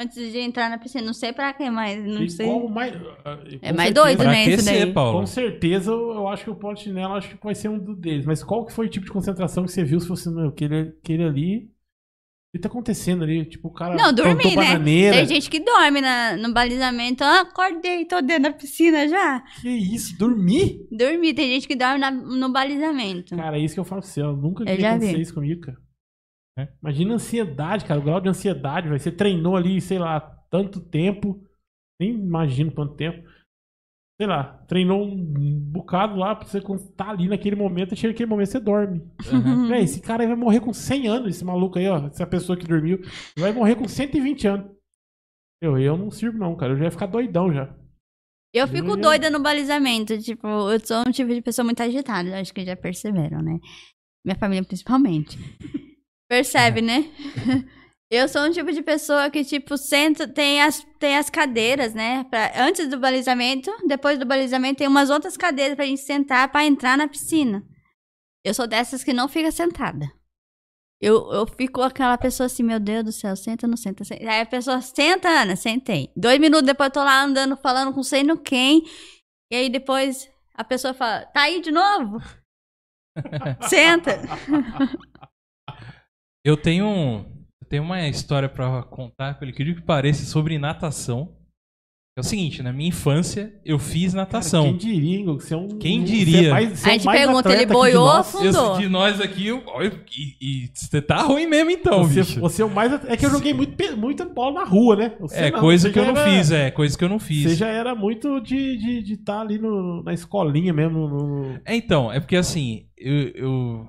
antes de entrar na piscina. Não sei pra quê, mas não E sei. qual mais, ah, É mais certeza- doido, né? Isso aquecer, daí. Paulo. Com certeza, eu acho que o polichinelo acho que vai ser um do- deles. Mas qual que foi o tipo de concentração que você viu se fosse meu, aquele, aquele ali? O que tá acontecendo ali? Tipo, o cara Não, plantou né? Tem gente que dorme na, no balizamento. Ah, acordei, tô dentro da piscina já. Que isso? Dormir? Dormi, tem gente que dorme na- no balizamento. Cara, é isso que eu falo pra você. Eu nunca Eu vi já acontecer vi. isso comigo, cara. É? Imagina a ansiedade, cara. O grau de ansiedade, vai. Você treinou ali, sei lá, tanto tempo. Nem imagino quanto tempo. Sei lá, treinou um bocado lá pra você estar ali naquele momento. Chega naquele momento você dorme. Aham. Véi, esse cara aí vai morrer com 100 anos, esse maluco aí, ó. Essa pessoa que dormiu. Vai morrer com 120 anos. Eu, eu não sirvo, não, cara. Eu já ia ficar doidão já. Eu fico Eu- doida no balizamento. Tipo, eu sou um tipo de pessoa muito agitada. Acho que já perceberam, né? Minha família principalmente. Percebe, né? Eu sou um tipo de pessoa que, tipo, senta, tem as, tem as cadeiras, né? Pra, antes do balizamento, depois do balizamento, tem umas outras cadeiras pra gente sentar pra entrar na piscina. Eu sou dessas que não fica sentada. Eu, eu fico aquela pessoa assim, meu Deus do céu, senta ou não senta? senta. Aí a pessoa, senta, Ana, sentei. Dois minutos depois eu tô lá andando, falando com sei no quem. E aí depois a pessoa fala, tá aí de novo? senta. Eu tenho, um- eu tenho uma história pra contar, pelo que pareça, sobre natação. É o seguinte, na minha infância, eu fiz natação. Quem diria, Ingo? Você é um. Quem você diria? é mais- você é A gente mais pergunta, ele boiou nós. ou afundou? Esse de nós aqui, eu- eu- e, e você tá ruim mesmo então, Você, bicho. você é o mais. É que eu joguei muito, muita bola na rua, né? Você É, não, coisa que eu já não era- fiz, é, coisa que eu não fiz. Você já era muito de estar de, de tá ali no- na escolinha mesmo. no- É, então, é porque assim, eu, eu,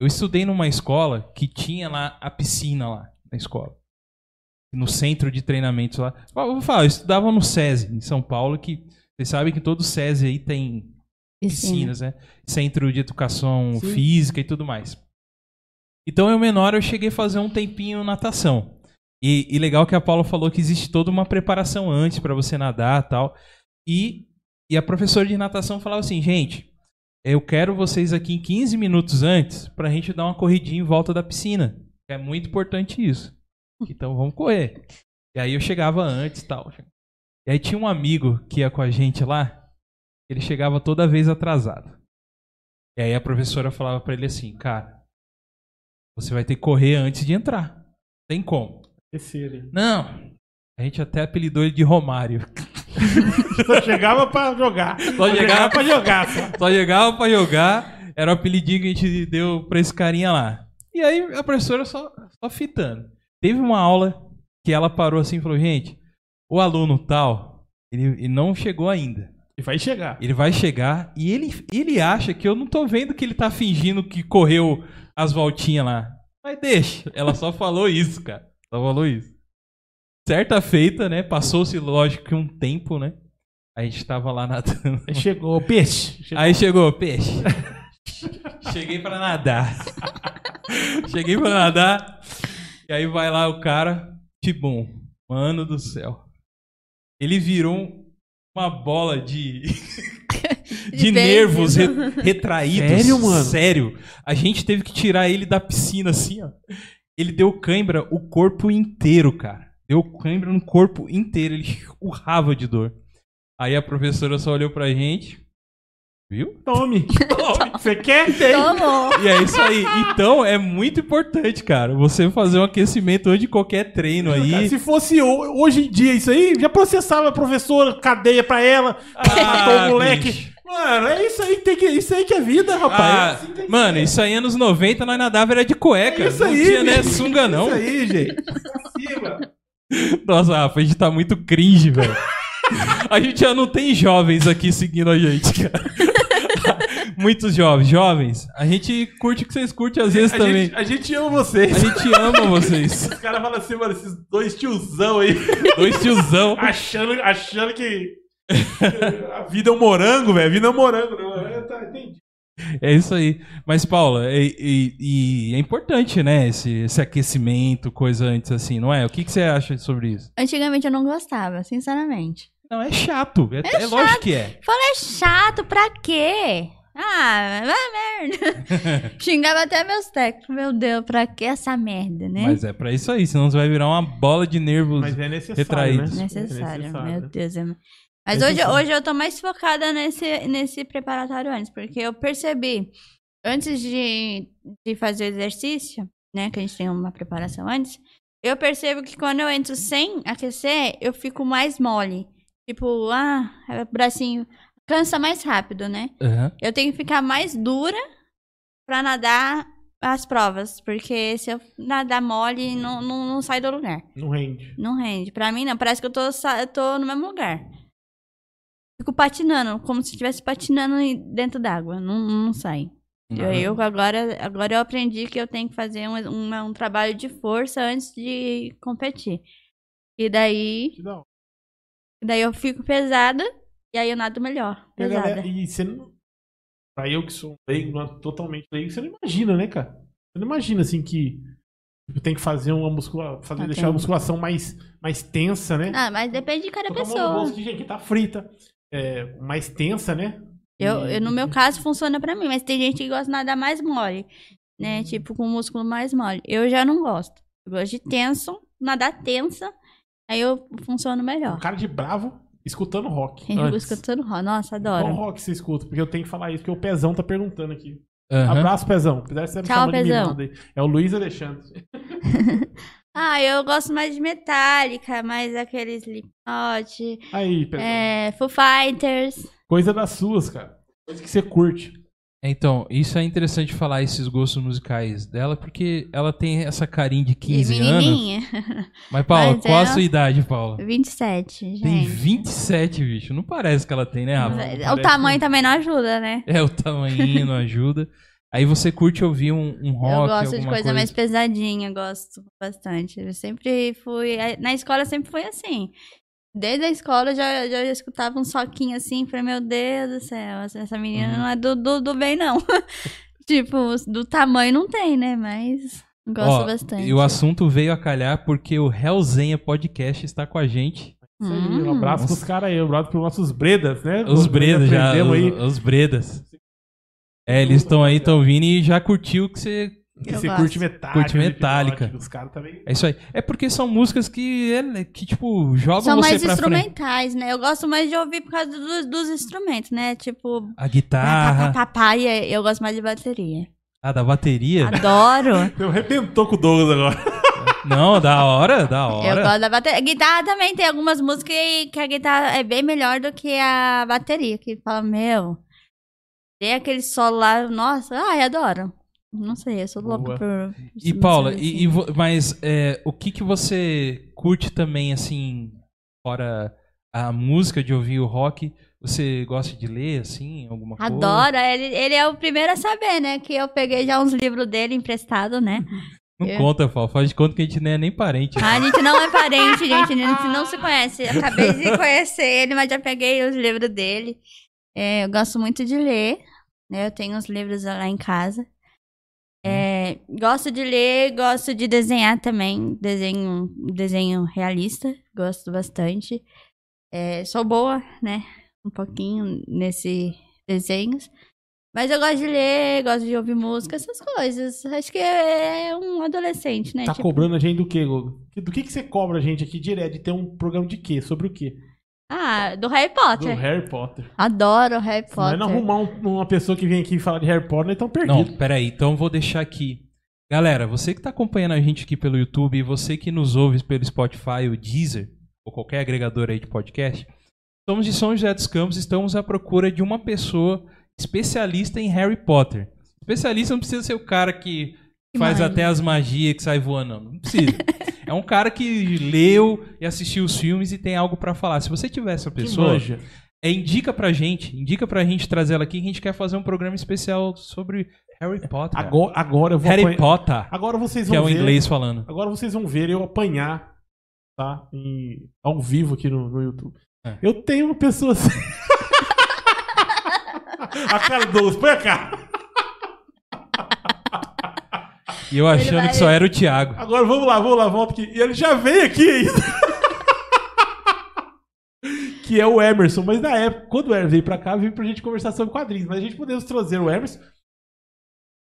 eu estudei numa escola que tinha lá a piscina lá na escola. No centro de treinamento lá. Eu vou falar, eu estudava no SESI, em São Paulo, que vocês sabem que todo SESI aí tem piscinas, né? Centro de Educação Sim. Física e tudo mais. Então, eu menor, eu cheguei a fazer um tempinho natação. E, e legal que a Paula falou que existe toda uma preparação antes para você nadar e tal. E, e a professora de natação falava assim, gente, eu quero vocês aqui em 15 minutos antes pra gente dar uma corridinha em volta da piscina. É muito importante isso. Então vamos correr. E aí eu chegava antes e tal. E aí tinha um amigo que ia com a gente lá, ele chegava toda vez atrasado. E aí a professora falava pra ele assim, cara, você vai ter que correr antes de entrar. Tem como? Não. A gente até apelidou ele de Romário. Só chegava pra jogar. Só chegava- pra jogar. Só. Só chegava pra jogar, era o apelidinho que a gente deu pra esse carinha lá. E aí a professora só, só fitando. Teve uma aula que ela parou assim e falou: gente, o aluno tal, ele, ele não chegou ainda. E vai chegar. Ele vai chegar e ele, ele acha que eu não tô vendo que ele tá fingindo que correu as voltinhas lá. Mas deixa. Ela só falou isso, cara. Só falou isso. Certa feita, né? Passou-se, lógico, que um tempo, né? A gente tava lá nadando. Aí chegou o peixe. Chegou. Aí chegou, peixe. Cheguei pra nadar. Cheguei pra nadar. E aí vai lá o cara. Tibum. Mano do céu. Ele virou uma bola de. de, De nervos re- retraídos. Sério, mano? Sério. A gente teve que tirar ele da piscina assim, ó. Ele deu cãibra o corpo inteiro, cara. Deu cãibra no corpo inteiro. Ele urrava de dor. Aí a professora só olhou pra gente. Viu? Tome. Você quer? Tem. E é isso aí. Então é muito importante, cara, você fazer um aquecimento antes de qualquer treino Cara, aí. se fosse ho- hoje em dia isso aí, já processava a professora, cadeia pra ela, matou o moleque. Ah, bicho. Mano, é isso aí que tem que, isso aí que é vida, rapaz. Ah, É assim que tem que mano, ser. isso aí anos 90 nós nadava era de cueca. É isso não aí, tinha né, sunga não. Isso aí, gente. Cima. Nossa, Rafa, a gente tá muito cringe, velho. A gente já não tem jovens aqui seguindo a gente, cara. Muitos jovens. Jovens, a gente curte o que vocês curtem às vezes A também. gente, a gente ama vocês. A gente ama vocês. Os caras falam assim, mano, esses dois tiozão aí, Dois tiozão. achando, achando que a vida é um morango, velho. A vida é um morango, não. É, tá, entendi. É isso aí. Mas, Paula, e, e- e é importante, né? Esse, esse aquecimento, coisa antes assim, não é? O que, que você acha sobre isso? Antigamente eu não gostava, sinceramente. Não, é chato. É, é lógico que é. Falei, é chato, pra quê? Ah, vai merda. Xingava até meus técnicos. Meu Deus, pra que essa merda, né? Mas é pra isso aí, senão você vai virar uma bola de nervos. Mas é necessário, Retraídos. né? Necessário, É meu necessário. Deus. É... Mas hoje, hoje eu tô mais focada nesse, nesse preparatório antes, porque eu percebi, antes de, de fazer o exercício, né, que a gente tem uma preparação antes, eu percebo que quando eu entro sem aquecer, eu fico mais mole. Tipo, ah, é, bracinho cansa mais rápido, né? Aham. Eu tenho que ficar mais dura pra nadar as provas, porque se eu nadar mole, não, não, não sai do lugar. Não rende. Não rende. Pra mim, não. Parece que eu tô, tô no mesmo lugar. Fico patinando, como se estivesse patinando dentro d'água. Não, não sai. Eu, eu agora, agora eu aprendi que eu tenho que fazer um, uma- um trabalho de força antes de competir. E daí, hora. daí eu fico pesada e aí eu nado melhor. E Pesada. galera- E você não. Pra eu que sou um leigo, não- totalmente leigo, você não imagina, né, cara? Você não imagina assim que tem que fazer uma musculação. Fazer, Ah, deixar a musculação mais, mais tensa, né? Ah, mas depende de cada no pessoa. aqui, gente, que tá frita. É, mais tensa, né? Eu, eu, no meu caso, funciona pra mim, mas tem gente que gosta de nadar mais mole, né? Tipo, com o músculo mais mole. Eu já não gosto. Eu gosto de tenso, nadar tensa, aí eu funciono melhor. Um cara de bravo escutando rock. Eu antes. escutando rock. Nossa, Qual adoro. rock você escuta? Porque eu tenho que falar isso, porque o Pezão tá perguntando aqui. Aham. Abraço, Pezão. Apesar de você me Tchau, Pezão. aí. É o Luiz Alexandre. Ah, eu gosto mais de Metallica, mais aqueles Slipknot, Aí, Pezão. é, Foo Fighters. Coisa das suas, cara. Coisa que você curte. Então, isso é interessante falar esses gostos musicais dela, porque ela tem essa carinha de E 15 anos. menininha. Mas, Paula, Mas qual a sua idade, Paula? 27, gente. Tem 27, bicho. Não parece que ela tem, né, Rafa? O tamanho que- também não ajuda, né? É, o tamanho não ajuda. Aí você curte ouvir um, um rock, eu gosto de alguma coisa, mais pesadinha, gosto bastante. Eu sempre fui. Na escola sempre foi assim. Desde a escola eu já, já escutava um soquinho assim, falei, meu Deus do céu, essa menina Uhum. não é do, do, do bem, não. tipo, do tamanho não tem, né? Mas gosto Ó, bastante. E o assunto veio a calhar porque o Hellzenha Podcast está com a gente. Aí, Hum. um abraço pros caras aí, um abraço pros nossos bredas, né? Os bredas já, os, os bredas. É, eles estão aí, estão vindo e já curtiu que você... Que Eu você gosto. curte Metallica. Curte. Slipknot, Os caras também. É isso aí. É porque são músicas que, é, que tipo, jogam São você mais pra frente. instrumentais, né? Eu gosto mais de ouvir por causa dos, dos instrumentos, né? Tipo, A guitarra, papai, eu gosto mais de bateria. a da bateria. Adoro. Eu arrebentou com o Douglas agora. Não, da hora, da Eu hora. gosto da bateria. Guitarra também tem algumas músicas que- que a guitarra é bem melhor do que a bateria. Que fala, meu, tem aquele solo lá, nossa, ai, adoro. Não sei, eu sou louca por. E Paula, e, e vo- mas é, o que que você curte também, assim, fora a música de ouvir o rock? Você gosta de ler, assim, alguma coisa? Adoro, ele, ele é o primeiro a saber, né? Que eu peguei já uns livros dele emprestado, né? Não É. conta, Paulo. Faz de conta que a gente não é nem parente. Ah, a gente não é parente, gente, a gente não se conhece. Eu Acabei de conhecer ele, mas já peguei os livros dele. É, eu gosto muito de ler, né? Eu tenho os livros lá em casa. É, gosto de ler, gosto de desenhar também. Desenho, desenho realista, gosto bastante. É, sou boa, né? Um pouquinho nesse desenhos. Mas eu gosto de ler, gosto de ouvir música, essas coisas. Acho que é um adolescente, né? Tá Tipo, cobrando a gente do quê, Gogo? Do que, que você cobra a gente aqui direto? De ter um programa de quê? Sobre o quê? Ah, do Harry Do Potter. Harry Potter. Adoro Harry Se Potter. não arrumar um- uma pessoa que vem aqui falar de Harry Potter, nós estamos Não, perdidos. peraí, então eu vou deixar aqui. Galera, você que tá acompanhando a gente aqui pelo YouTube e você que nos ouve pelo Spotify, o Deezer, ou qualquer agregador aí de podcast, somos de São José dos Campos e estamos à procura de uma pessoa especialista em Harry Potter. Especialista não precisa ser o cara que Que faz até as magias que sai voando, não. Não precisa. é um cara que leu e assistiu os filmes e tem algo pra falar. Se você tiver essa pessoa, é, indica pra gente, indica pra gente trazer ela aqui que a gente quer fazer um programa especial sobre Harry Potter. Agora, agora eu vou Harry apanhar- Potter, Agora vocês que é vão o ver. inglês falando. Agora vocês vão ver eu apanhar, tá? Em- ao vivo aqui no, no YouTube. É. Eu tenho uma pessoa assim. a cara do Douglas, põe a cara. E eu achando vai- que só era o Thiago. Agora vamos lá, vamos lá, volta aqui. E ele já veio aqui ainda. que é o Emerson. Mas na época, quando o Emerson veio pra cá, veio pra gente conversar sobre quadrinhos. Mas a gente podemos trazer o Emerson.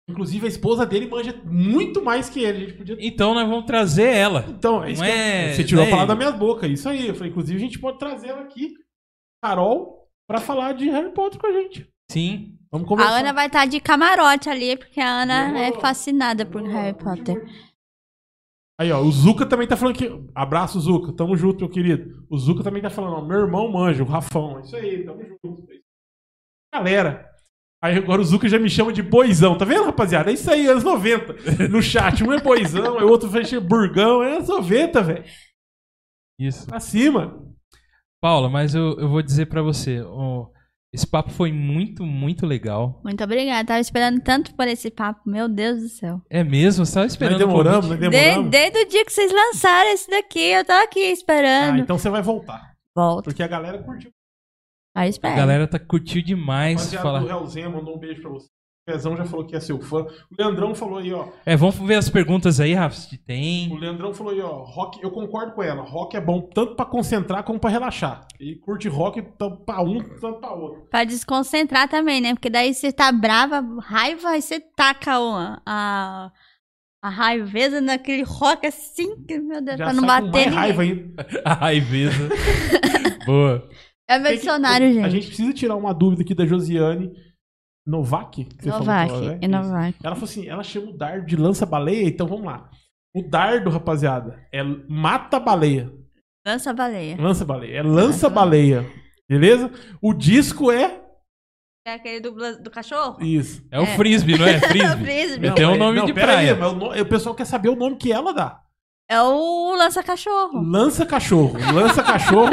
Inclusive, a esposa dele manja muito mais que ele. A gente podia Então nós vamos trazer ela. Então, é isso Não que é- eu- você tirou não a é palavra da minha boca. Isso aí. Eu falei, inclusive, a gente pode trazer ela aqui, Carol, pra falar de Harry Potter com a gente. Sim. Vamos conversar. A Ana vai estar de camarote ali, porque a Ana é fascinada por Harry Potter. Aí, ó, o Zuka também tá falando que. Abraço, Zuka. Tamo junto, meu querido. O Zuka também tá falando, ó, meu irmão manja, o Rafão. É isso aí, tamo junto. Galera. Aí agora o Zuka já me chama de boizão. Tá vendo, rapaziada? É isso aí, anos 90. No chat, um é boizão, é outro fecha burgão. É anos 90, velho. Isso. Pra cima. Paula, mas eu, eu vou dizer pra você, ó, esse papo foi muito, muito legal. Muito obrigada. Tava esperando tanto por esse papo. Meu Deus do céu. É mesmo? Você tava Nós esperando o demoramos, nós De- demoramos. desde o dia que vocês lançaram esse daqui, eu tô aqui Ah, esperando. então você vai voltar. Volto. Porque a galera curtiu. Aí A espera. galera tá curtiu demais Rapaziada falar. do Realzinha mandou um beijo pra você. O Pezão já falou que é seu fã. O Leandrão falou aí, ó. É, vamos ver as perguntas aí, Rafa, se O tem. Leandrão falou aí, ó. Rock, eu concordo com ela. Rock é bom tanto pra concentrar como pra relaxar. E curte rock tanto pra um, tanto pra outro. Pra desconcentrar também, né? Porque daí você tá brava, raiva, aí você taca o- a, a raiveza naquele rock assim, que, meu Deus, Já pra não bater mais raiva ainda. A raiveza. Boa. É meu dicionário, A gente. gente precisa tirar uma dúvida aqui da Josiane Novak. que você falou Novak, ela, né? é Novak. Ela falou assim: ela chama o dardo de lança-baleia, então vamos lá. O dardo, rapaziada, é mata-baleia. Lança a baleia. Lança-baleia. É lança-baleia. Beleza? O disco é. É aquele do, do cachorro? Isso. É o frisbee, não é? Frisbee. Frisbee. Não, Tem um nome não, de praia. Aí, mas o, no- o pessoal quer saber o nome que ela dá. É o lança-cachorro. Lança cachorro. Lança cachorro.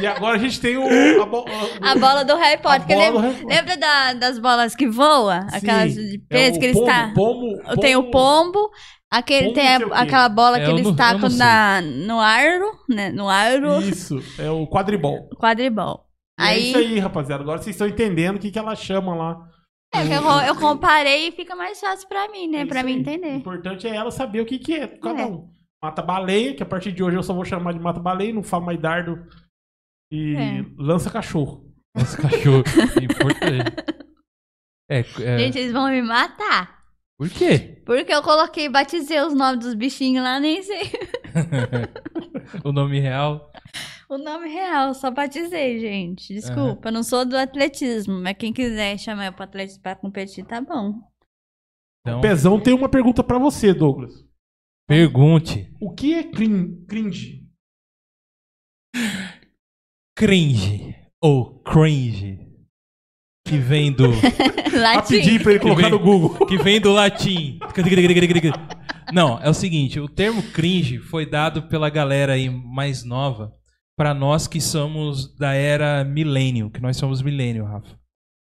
e agora a gente tem o. A, bo- A bola do Harry Potter. bola lembra, do Harry Potter. lembra da- das bolas que voam? Sim. Aquelas de É peso o que eles pombo, tacam. pombo, Tem o pombo, aquele Pombo tem a- aquela bola É, que eles tacam não sei. na, no aro, né? No aro, Isso. É o quadribol. quadribol. É Aí, isso aí, rapaziada. Agora vocês estão entendendo o que, que ela chama lá. é eu, eu comparei e fica mais fácil pra mim, né? É pra mim aí. O entender. importante é ela saber o que, que é cada É. um. Mata-baleia, que a partir de hoje eu só vou chamar de mata-baleia, não falo mais dardo. E É. lança-cachorro. Esse cachorro. Importante. É, é, Gente, eles vão me matar. por quê? Porque eu coloquei, batizei os nomes dos bichinhos lá, nem sei o nome real. o nome real, só batizei, gente. Desculpa, eu não sou do atletismo, mas quem quiser chamar eu pro atletismo pra competir, tá bom. Então, Pezão tem uma pergunta pra você, Douglas. Pergunte. O que é crin- cringe? Cringe. Ou cringe. Que vem do. Latim. Rapidinho pra ele colocar vem- no Google. que vem do latim. Não, é o seguinte, o termo cringe foi dado pela galera aí mais nova pra nós que somos da era milênio, que nós somos milênio, Rafa.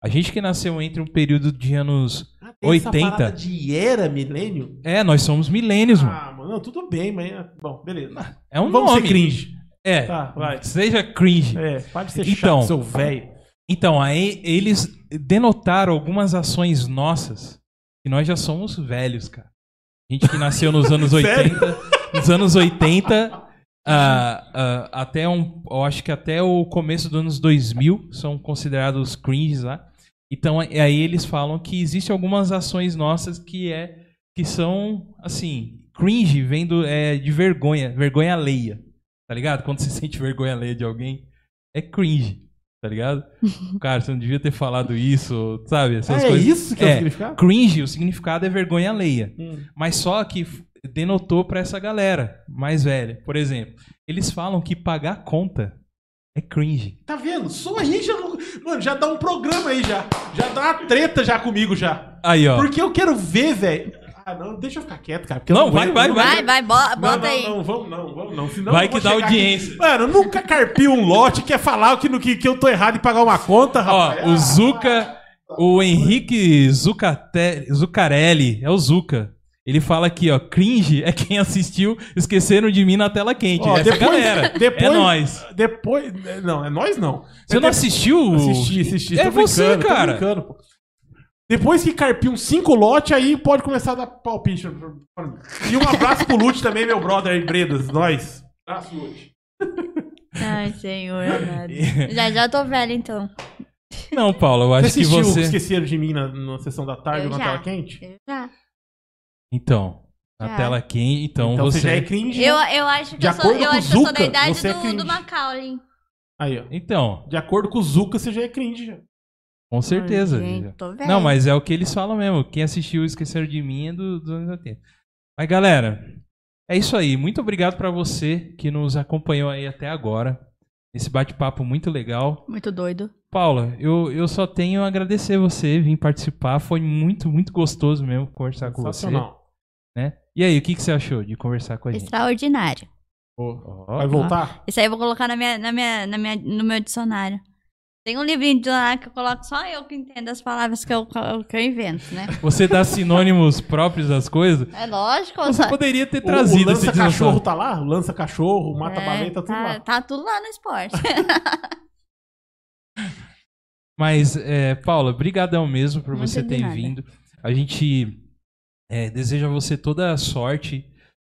A gente que nasceu entre um período de anos Ah, 80. de era milênio? É, nós somos milênios, mano. Ah, mano, tudo bem, mas. Bom, beleza. É um Vamos nome. ser cringe. É. Tá. Seja cringe. É, pode ser Então. chato, seu velho. Então, aí eles denotaram algumas ações nossas que nós já somos velhos, cara. A gente que nasceu nos anos Sério? 80, nos anos 80, ah, ah, até um, eu acho que até o começo dos anos 2000 são considerados cringes lá. Então aí eles falam que existem algumas ações nossas que é que são assim, cringe vendo é, de vergonha, vergonha alheia. Tá ligado? Quando você sente vergonha alheia de alguém, é cringe. Tá ligado? Cara, você não devia ter falado isso, sabe? Essas é coisas. isso que é, o É, significado? Cringe, o significado é vergonha alheia. Hum. Mas só que denotou pra essa galera mais velha. Por exemplo, eles falam que pagar conta é cringe. Tá vendo? Só a gente já não... Mano, já dá um programa aí já. Já dá uma treta já comigo já. Aí, ó. Porque eu quero ver, velho. Ah, não, deixa eu ficar quieto, cara. porque eu Não, vai, vai, não Vai, vai, bo- Não, bota não, aí. não, vamos não, vamos não. Senão Vai que dá chegar aqui- audiência. Mano, nunca carpi um lote e quer falar que, no- que, que eu tô errado em pagar uma conta, rapaz. Ó, o Zuca, o Henrique Zucate, Zucarelli, é o Zuca. Ele fala aqui, ó, cringe é quem assistiu Esqueceram de Mim na tela quente. Ó, Essa depois- galera. depois- É nós. Depois. Não, é nós não. Você não assistiu? Assisti, assisti. É tô você, cara. Depois que carpir uns 5 lotes, aí pode começar a dar palpite. E um abraço pro Lute também, meu brother aí, Bredas, nós. Abraço, Lute. Ai, senhor amado. Já já tô velha, então. Não, Paulo, eu Você acho que assistiu você... Esqueceram de mim na, na sessão da tarde Eu ou na já. tela quente? Eu já. Então, na Já. tela quente, então, Então você você... já é cringe. Eu, né? eu acho que eu sou, eu acho que eu sou da idade você é do, do Macaulay. Aí, ó. Então, De acordo com o Zuka, você já é cringe. Já. com certeza. Ai, gente. Não, mas é o que eles falam mesmo. Quem assistiu Esqueceram de Mim é do- dos anos 80. Mas, galera, é isso aí. Muito obrigado pra você que nos acompanhou aí até agora. Esse bate-papo muito legal. Muito doido. Paula, eu, eu só tenho a agradecer você vir participar. Foi muito, muito gostoso mesmo conversar com você. Né? E aí, o que, que você achou de conversar com a gente? Extraordinário. Ó, Vai voltar? Isso aí eu vou colocar na minha, na minha, na minha, no meu dicionário. Tem um livrinho de dicionário que eu coloco só eu que entendo as palavras que eu, que eu invento, né? Você dá sinônimos próprios das coisas? É lógico. Você só- poderia ter O, o trazido esse lança-cachorro dinossauro. tá lá? O lança-cachorro, o mata-baleia, tá tudo tá, lá. tá tudo lá no esporte. Mas, é, Paula, brigadão mesmo por Muito você ter nada. vindo. A gente é, deseja a você toda a sorte,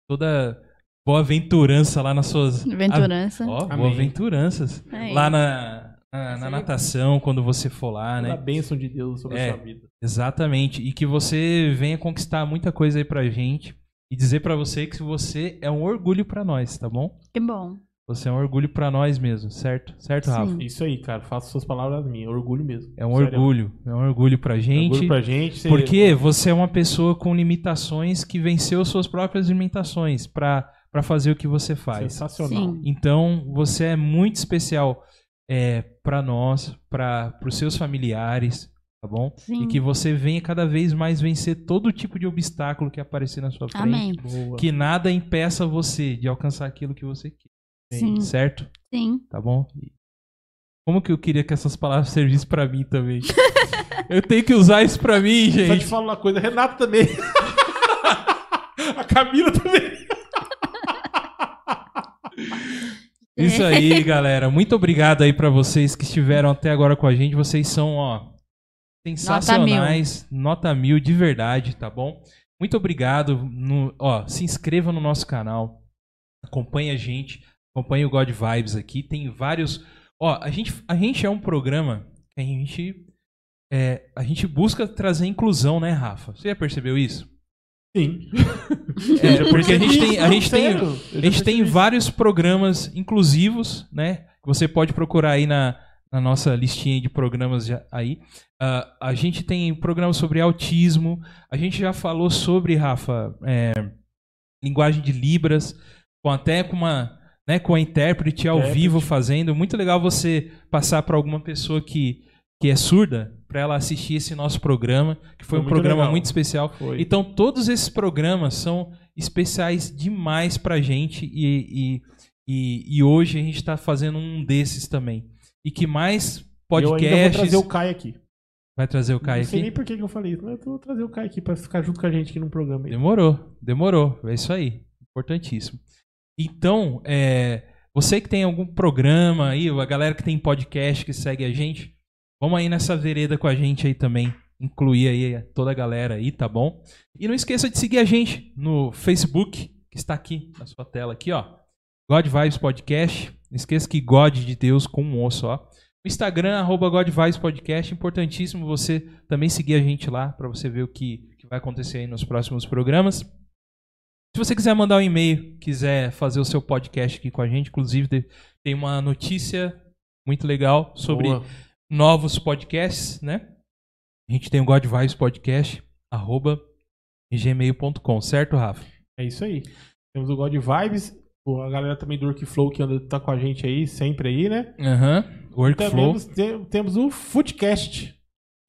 toda boa aventurança lá nas suas... Aventurança. Ó, Amém. boa aventuranças. Aí. Lá na, na, na natação, quando você for lá, Toda a né? bênção de Deus sobre É. a sua vida. Exatamente. E que você venha conquistar muita coisa aí pra gente. E dizer pra você que você é um orgulho pra nós, tá bom? Que bom. Você é um orgulho pra nós mesmo, certo? Certo, Rafa? Sim. Isso aí, cara. Faça suas palavras minhas. Orgulho mesmo. É um Sério. orgulho. É um orgulho pra gente. Orgulho pra gente. Você- Porque você é uma pessoa com limitações que venceu suas próprias limitações pra pra fazer o que você faz. Sensacional. Sim. Então, você é muito especial é, para nós, para os seus familiares, tá bom? Sim. E que você venha cada vez mais vencer todo tipo de obstáculo que aparecer na sua frente. Amém. Boa. Que nada impeça você de alcançar aquilo que você quer, Sim. certo? Sim. Tá bom? Como que eu queria que essas palavras servissem pra mim também? eu tenho que usar isso pra mim, Só te gente. falo uma coisa. Renato também. a Camila também. Isso aí, galera. Muito obrigado aí pra vocês que estiveram até agora com a gente. Vocês são, ó, sensacionais. Nota mil, de verdade, tá bom? Muito obrigado. No, ó, se inscreva no nosso canal. Acompanhe a gente. Acompanhe o God Vibes aqui. Tem vários. Ó, a gente, a gente é um programa que a gente. é, a gente busca trazer inclusão, né, Rafa? Você já percebeu isso? Sim. É, porque a gente tem, a gente tem, a gente tem vários programas inclusivos, né? Que você pode procurar aí na, na nossa listinha de programas já- aí. Ah, a gente tem programas sobre autismo. A gente já falou sobre, Rafa, é, linguagem de Libras, com até com uma. Né, com a intérprete ao Intérprete. vivo fazendo. Muito legal você passar para alguma pessoa que, que é surda para ela assistir esse nosso programa, que foi, Foi um muito programa legal. muito especial. Foi. Então, todos esses programas são especiais demais pra gente e, e, e, e hoje a gente tá fazendo um desses também. E que mais Eu ainda vou podcasts... trazer o Caio aqui. Vai trazer o Caio Não sei aqui? nem por que eu falei isso, mas eu vou trazer o Caio aqui pra ficar junto com a gente aqui num programa. aí. Demorou, demorou. É isso aí. Importantíssimo. Então, é, você que tem algum programa aí, a galera que tem podcast que segue a gente, vamos aí nessa vereda com a gente aí também, incluir aí toda a galera aí, tá bom? E não esqueça de seguir a gente no Facebook, que está aqui na sua tela aqui, ó. God Vibes Podcast. Não esqueça que God de Deus com um O só. O Instagram, arroba God Vibes Podcast. Importantíssimo você também seguir a gente lá para você ver o que, que vai acontecer aí nos próximos programas. Se você quiser mandar um e-mail, quiser fazer o seu podcast aqui com a gente, inclusive tem uma notícia muito legal sobre Boa. novos podcasts, né? A gente tem o God Vibes Podcast, arroba gmail.com, certo, Rafa? É isso aí. Temos o God Vibes, a galera também do Workflow que anda, tá com a gente aí, sempre aí, né? Aham. E Workflow. Temos, tem- temos o Foodcast,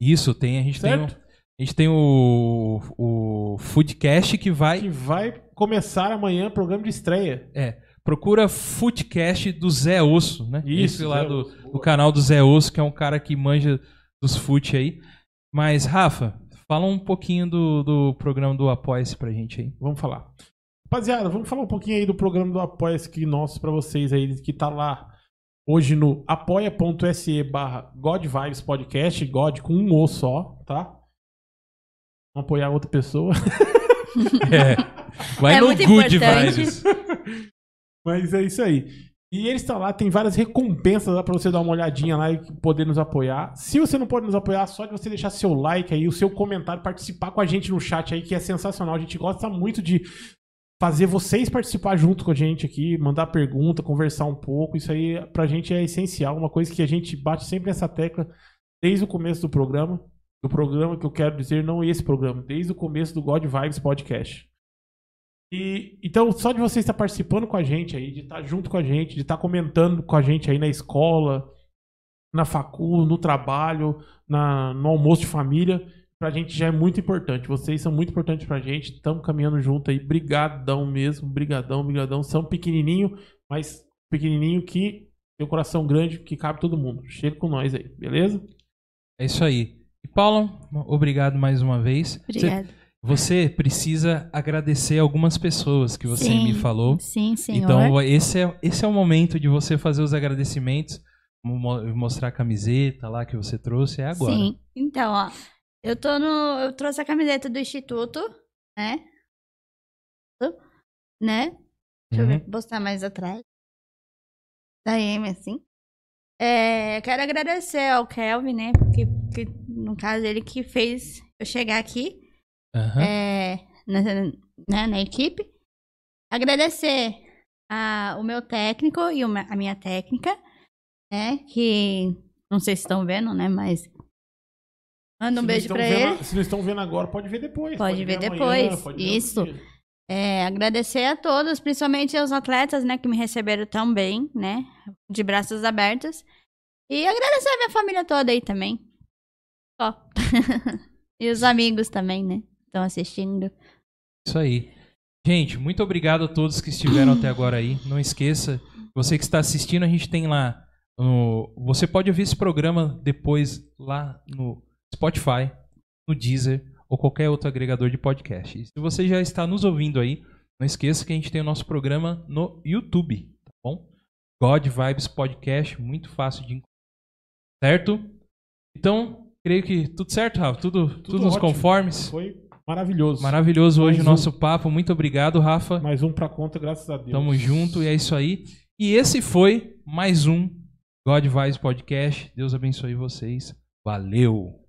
Isso, tem. A gente tem, o, certo? a gente tem o, o Foodcast que vai. Que vai começar amanhã, programa de estreia. Procura Foodcast do Zé Osso, né? Isso, Esse lá do, do canal do Zé Osso, que é um cara que manja dos foot aí. Mas, Rafa, fala um pouquinho do, do programa do Apoia-se pra gente aí. Vamos falar. Rapaziada, vamos falar um pouquinho aí do programa do Apoia-se que nosso pra vocês aí, que tá lá hoje no apoia.se barra God Vibes Podcast, God com um O só, tá? Vamos apoiar outra pessoa. É. Vai É no muito Good importante. Vibes. Mas é isso aí. E ele está lá, tem várias recompensas lá pra você dar uma olhadinha lá e poder nos apoiar. Se você não pode nos apoiar, só de você deixar seu like aí, o seu comentário, participar com a gente no chat aí, que é sensacional. A gente gosta muito de fazer vocês participar junto com a gente aqui, mandar pergunta, conversar um pouco. Isso aí pra gente é essencial, uma coisa que a gente bate sempre nessa tecla desde o começo do programa. Do programa que eu quero dizer, não esse programa, desde o começo do God Vibes Podcast. E então, só de você estar participando com a gente aí, de estar junto com a gente, de estar comentando com a gente aí na escola, na facul, no trabalho, na, no almoço de família, pra gente já é muito importante. Vocês são muito importantes pra gente, estamos caminhando junto aí. Brigadão mesmo, brigadão, brigadão. São pequenininho, mas pequenininho que tem um coração grande que cabe todo mundo. Chega com nós aí, beleza? É isso aí. E Paulo, obrigado mais uma vez. Você, Obrigada. Você precisa agradecer algumas pessoas que você Sim. me falou. Sim, senhor. Então, esse é, esse é o momento de você fazer os agradecimentos, mo- mostrar a camiseta lá que você trouxe, é agora. Sim. Então, ó, eu tô no, eu trouxe a camiseta do instituto, né? Né? Deixa eu Uhum. ver, vou postar mais atrás. Da M, assim. É, quero agradecer ao Kelvin, né? Porque, que, no caso, ele que fez eu chegar aqui Aham. é, na, né, na equipe. Agradecer a, o meu técnico e me- a minha técnica, né? Que não sei se estão vendo, né? Mas manda um Se beijo estão pra vendo- ele. Se não estão vendo agora, pode ver depois. Pode ver amanhã, depois, pode ver isso. É, agradecer a todos, principalmente aos atletas, né, que me receberam tão bem, né, de braços abertos. E agradecer a minha família toda aí também. Só. e os amigos também, né, estão assistindo. Isso aí. Gente, muito obrigado a todos que estiveram até agora aí. Não esqueça, você que está assistindo, a gente tem lá. no- você pode ouvir esse programa depois lá no Spotify, no Deezer ou qualquer outro agregador de podcast. E se você já está nos ouvindo aí, não esqueça que a gente tem o nosso programa no YouTube, tá bom? God Vibes Podcast, muito fácil de encontrar. Certo? Então, creio que tudo certo, Rafa? Tudo, tudo, nos ótimo. conformes? Foi maravilhoso. Maravilhoso hoje o um. nosso papo. Muito obrigado, Rafa. Mais um pra conta, graças a Deus. Tamo junto e é isso aí. E esse foi mais um God Vibes Podcast. Deus abençoe vocês. Valeu!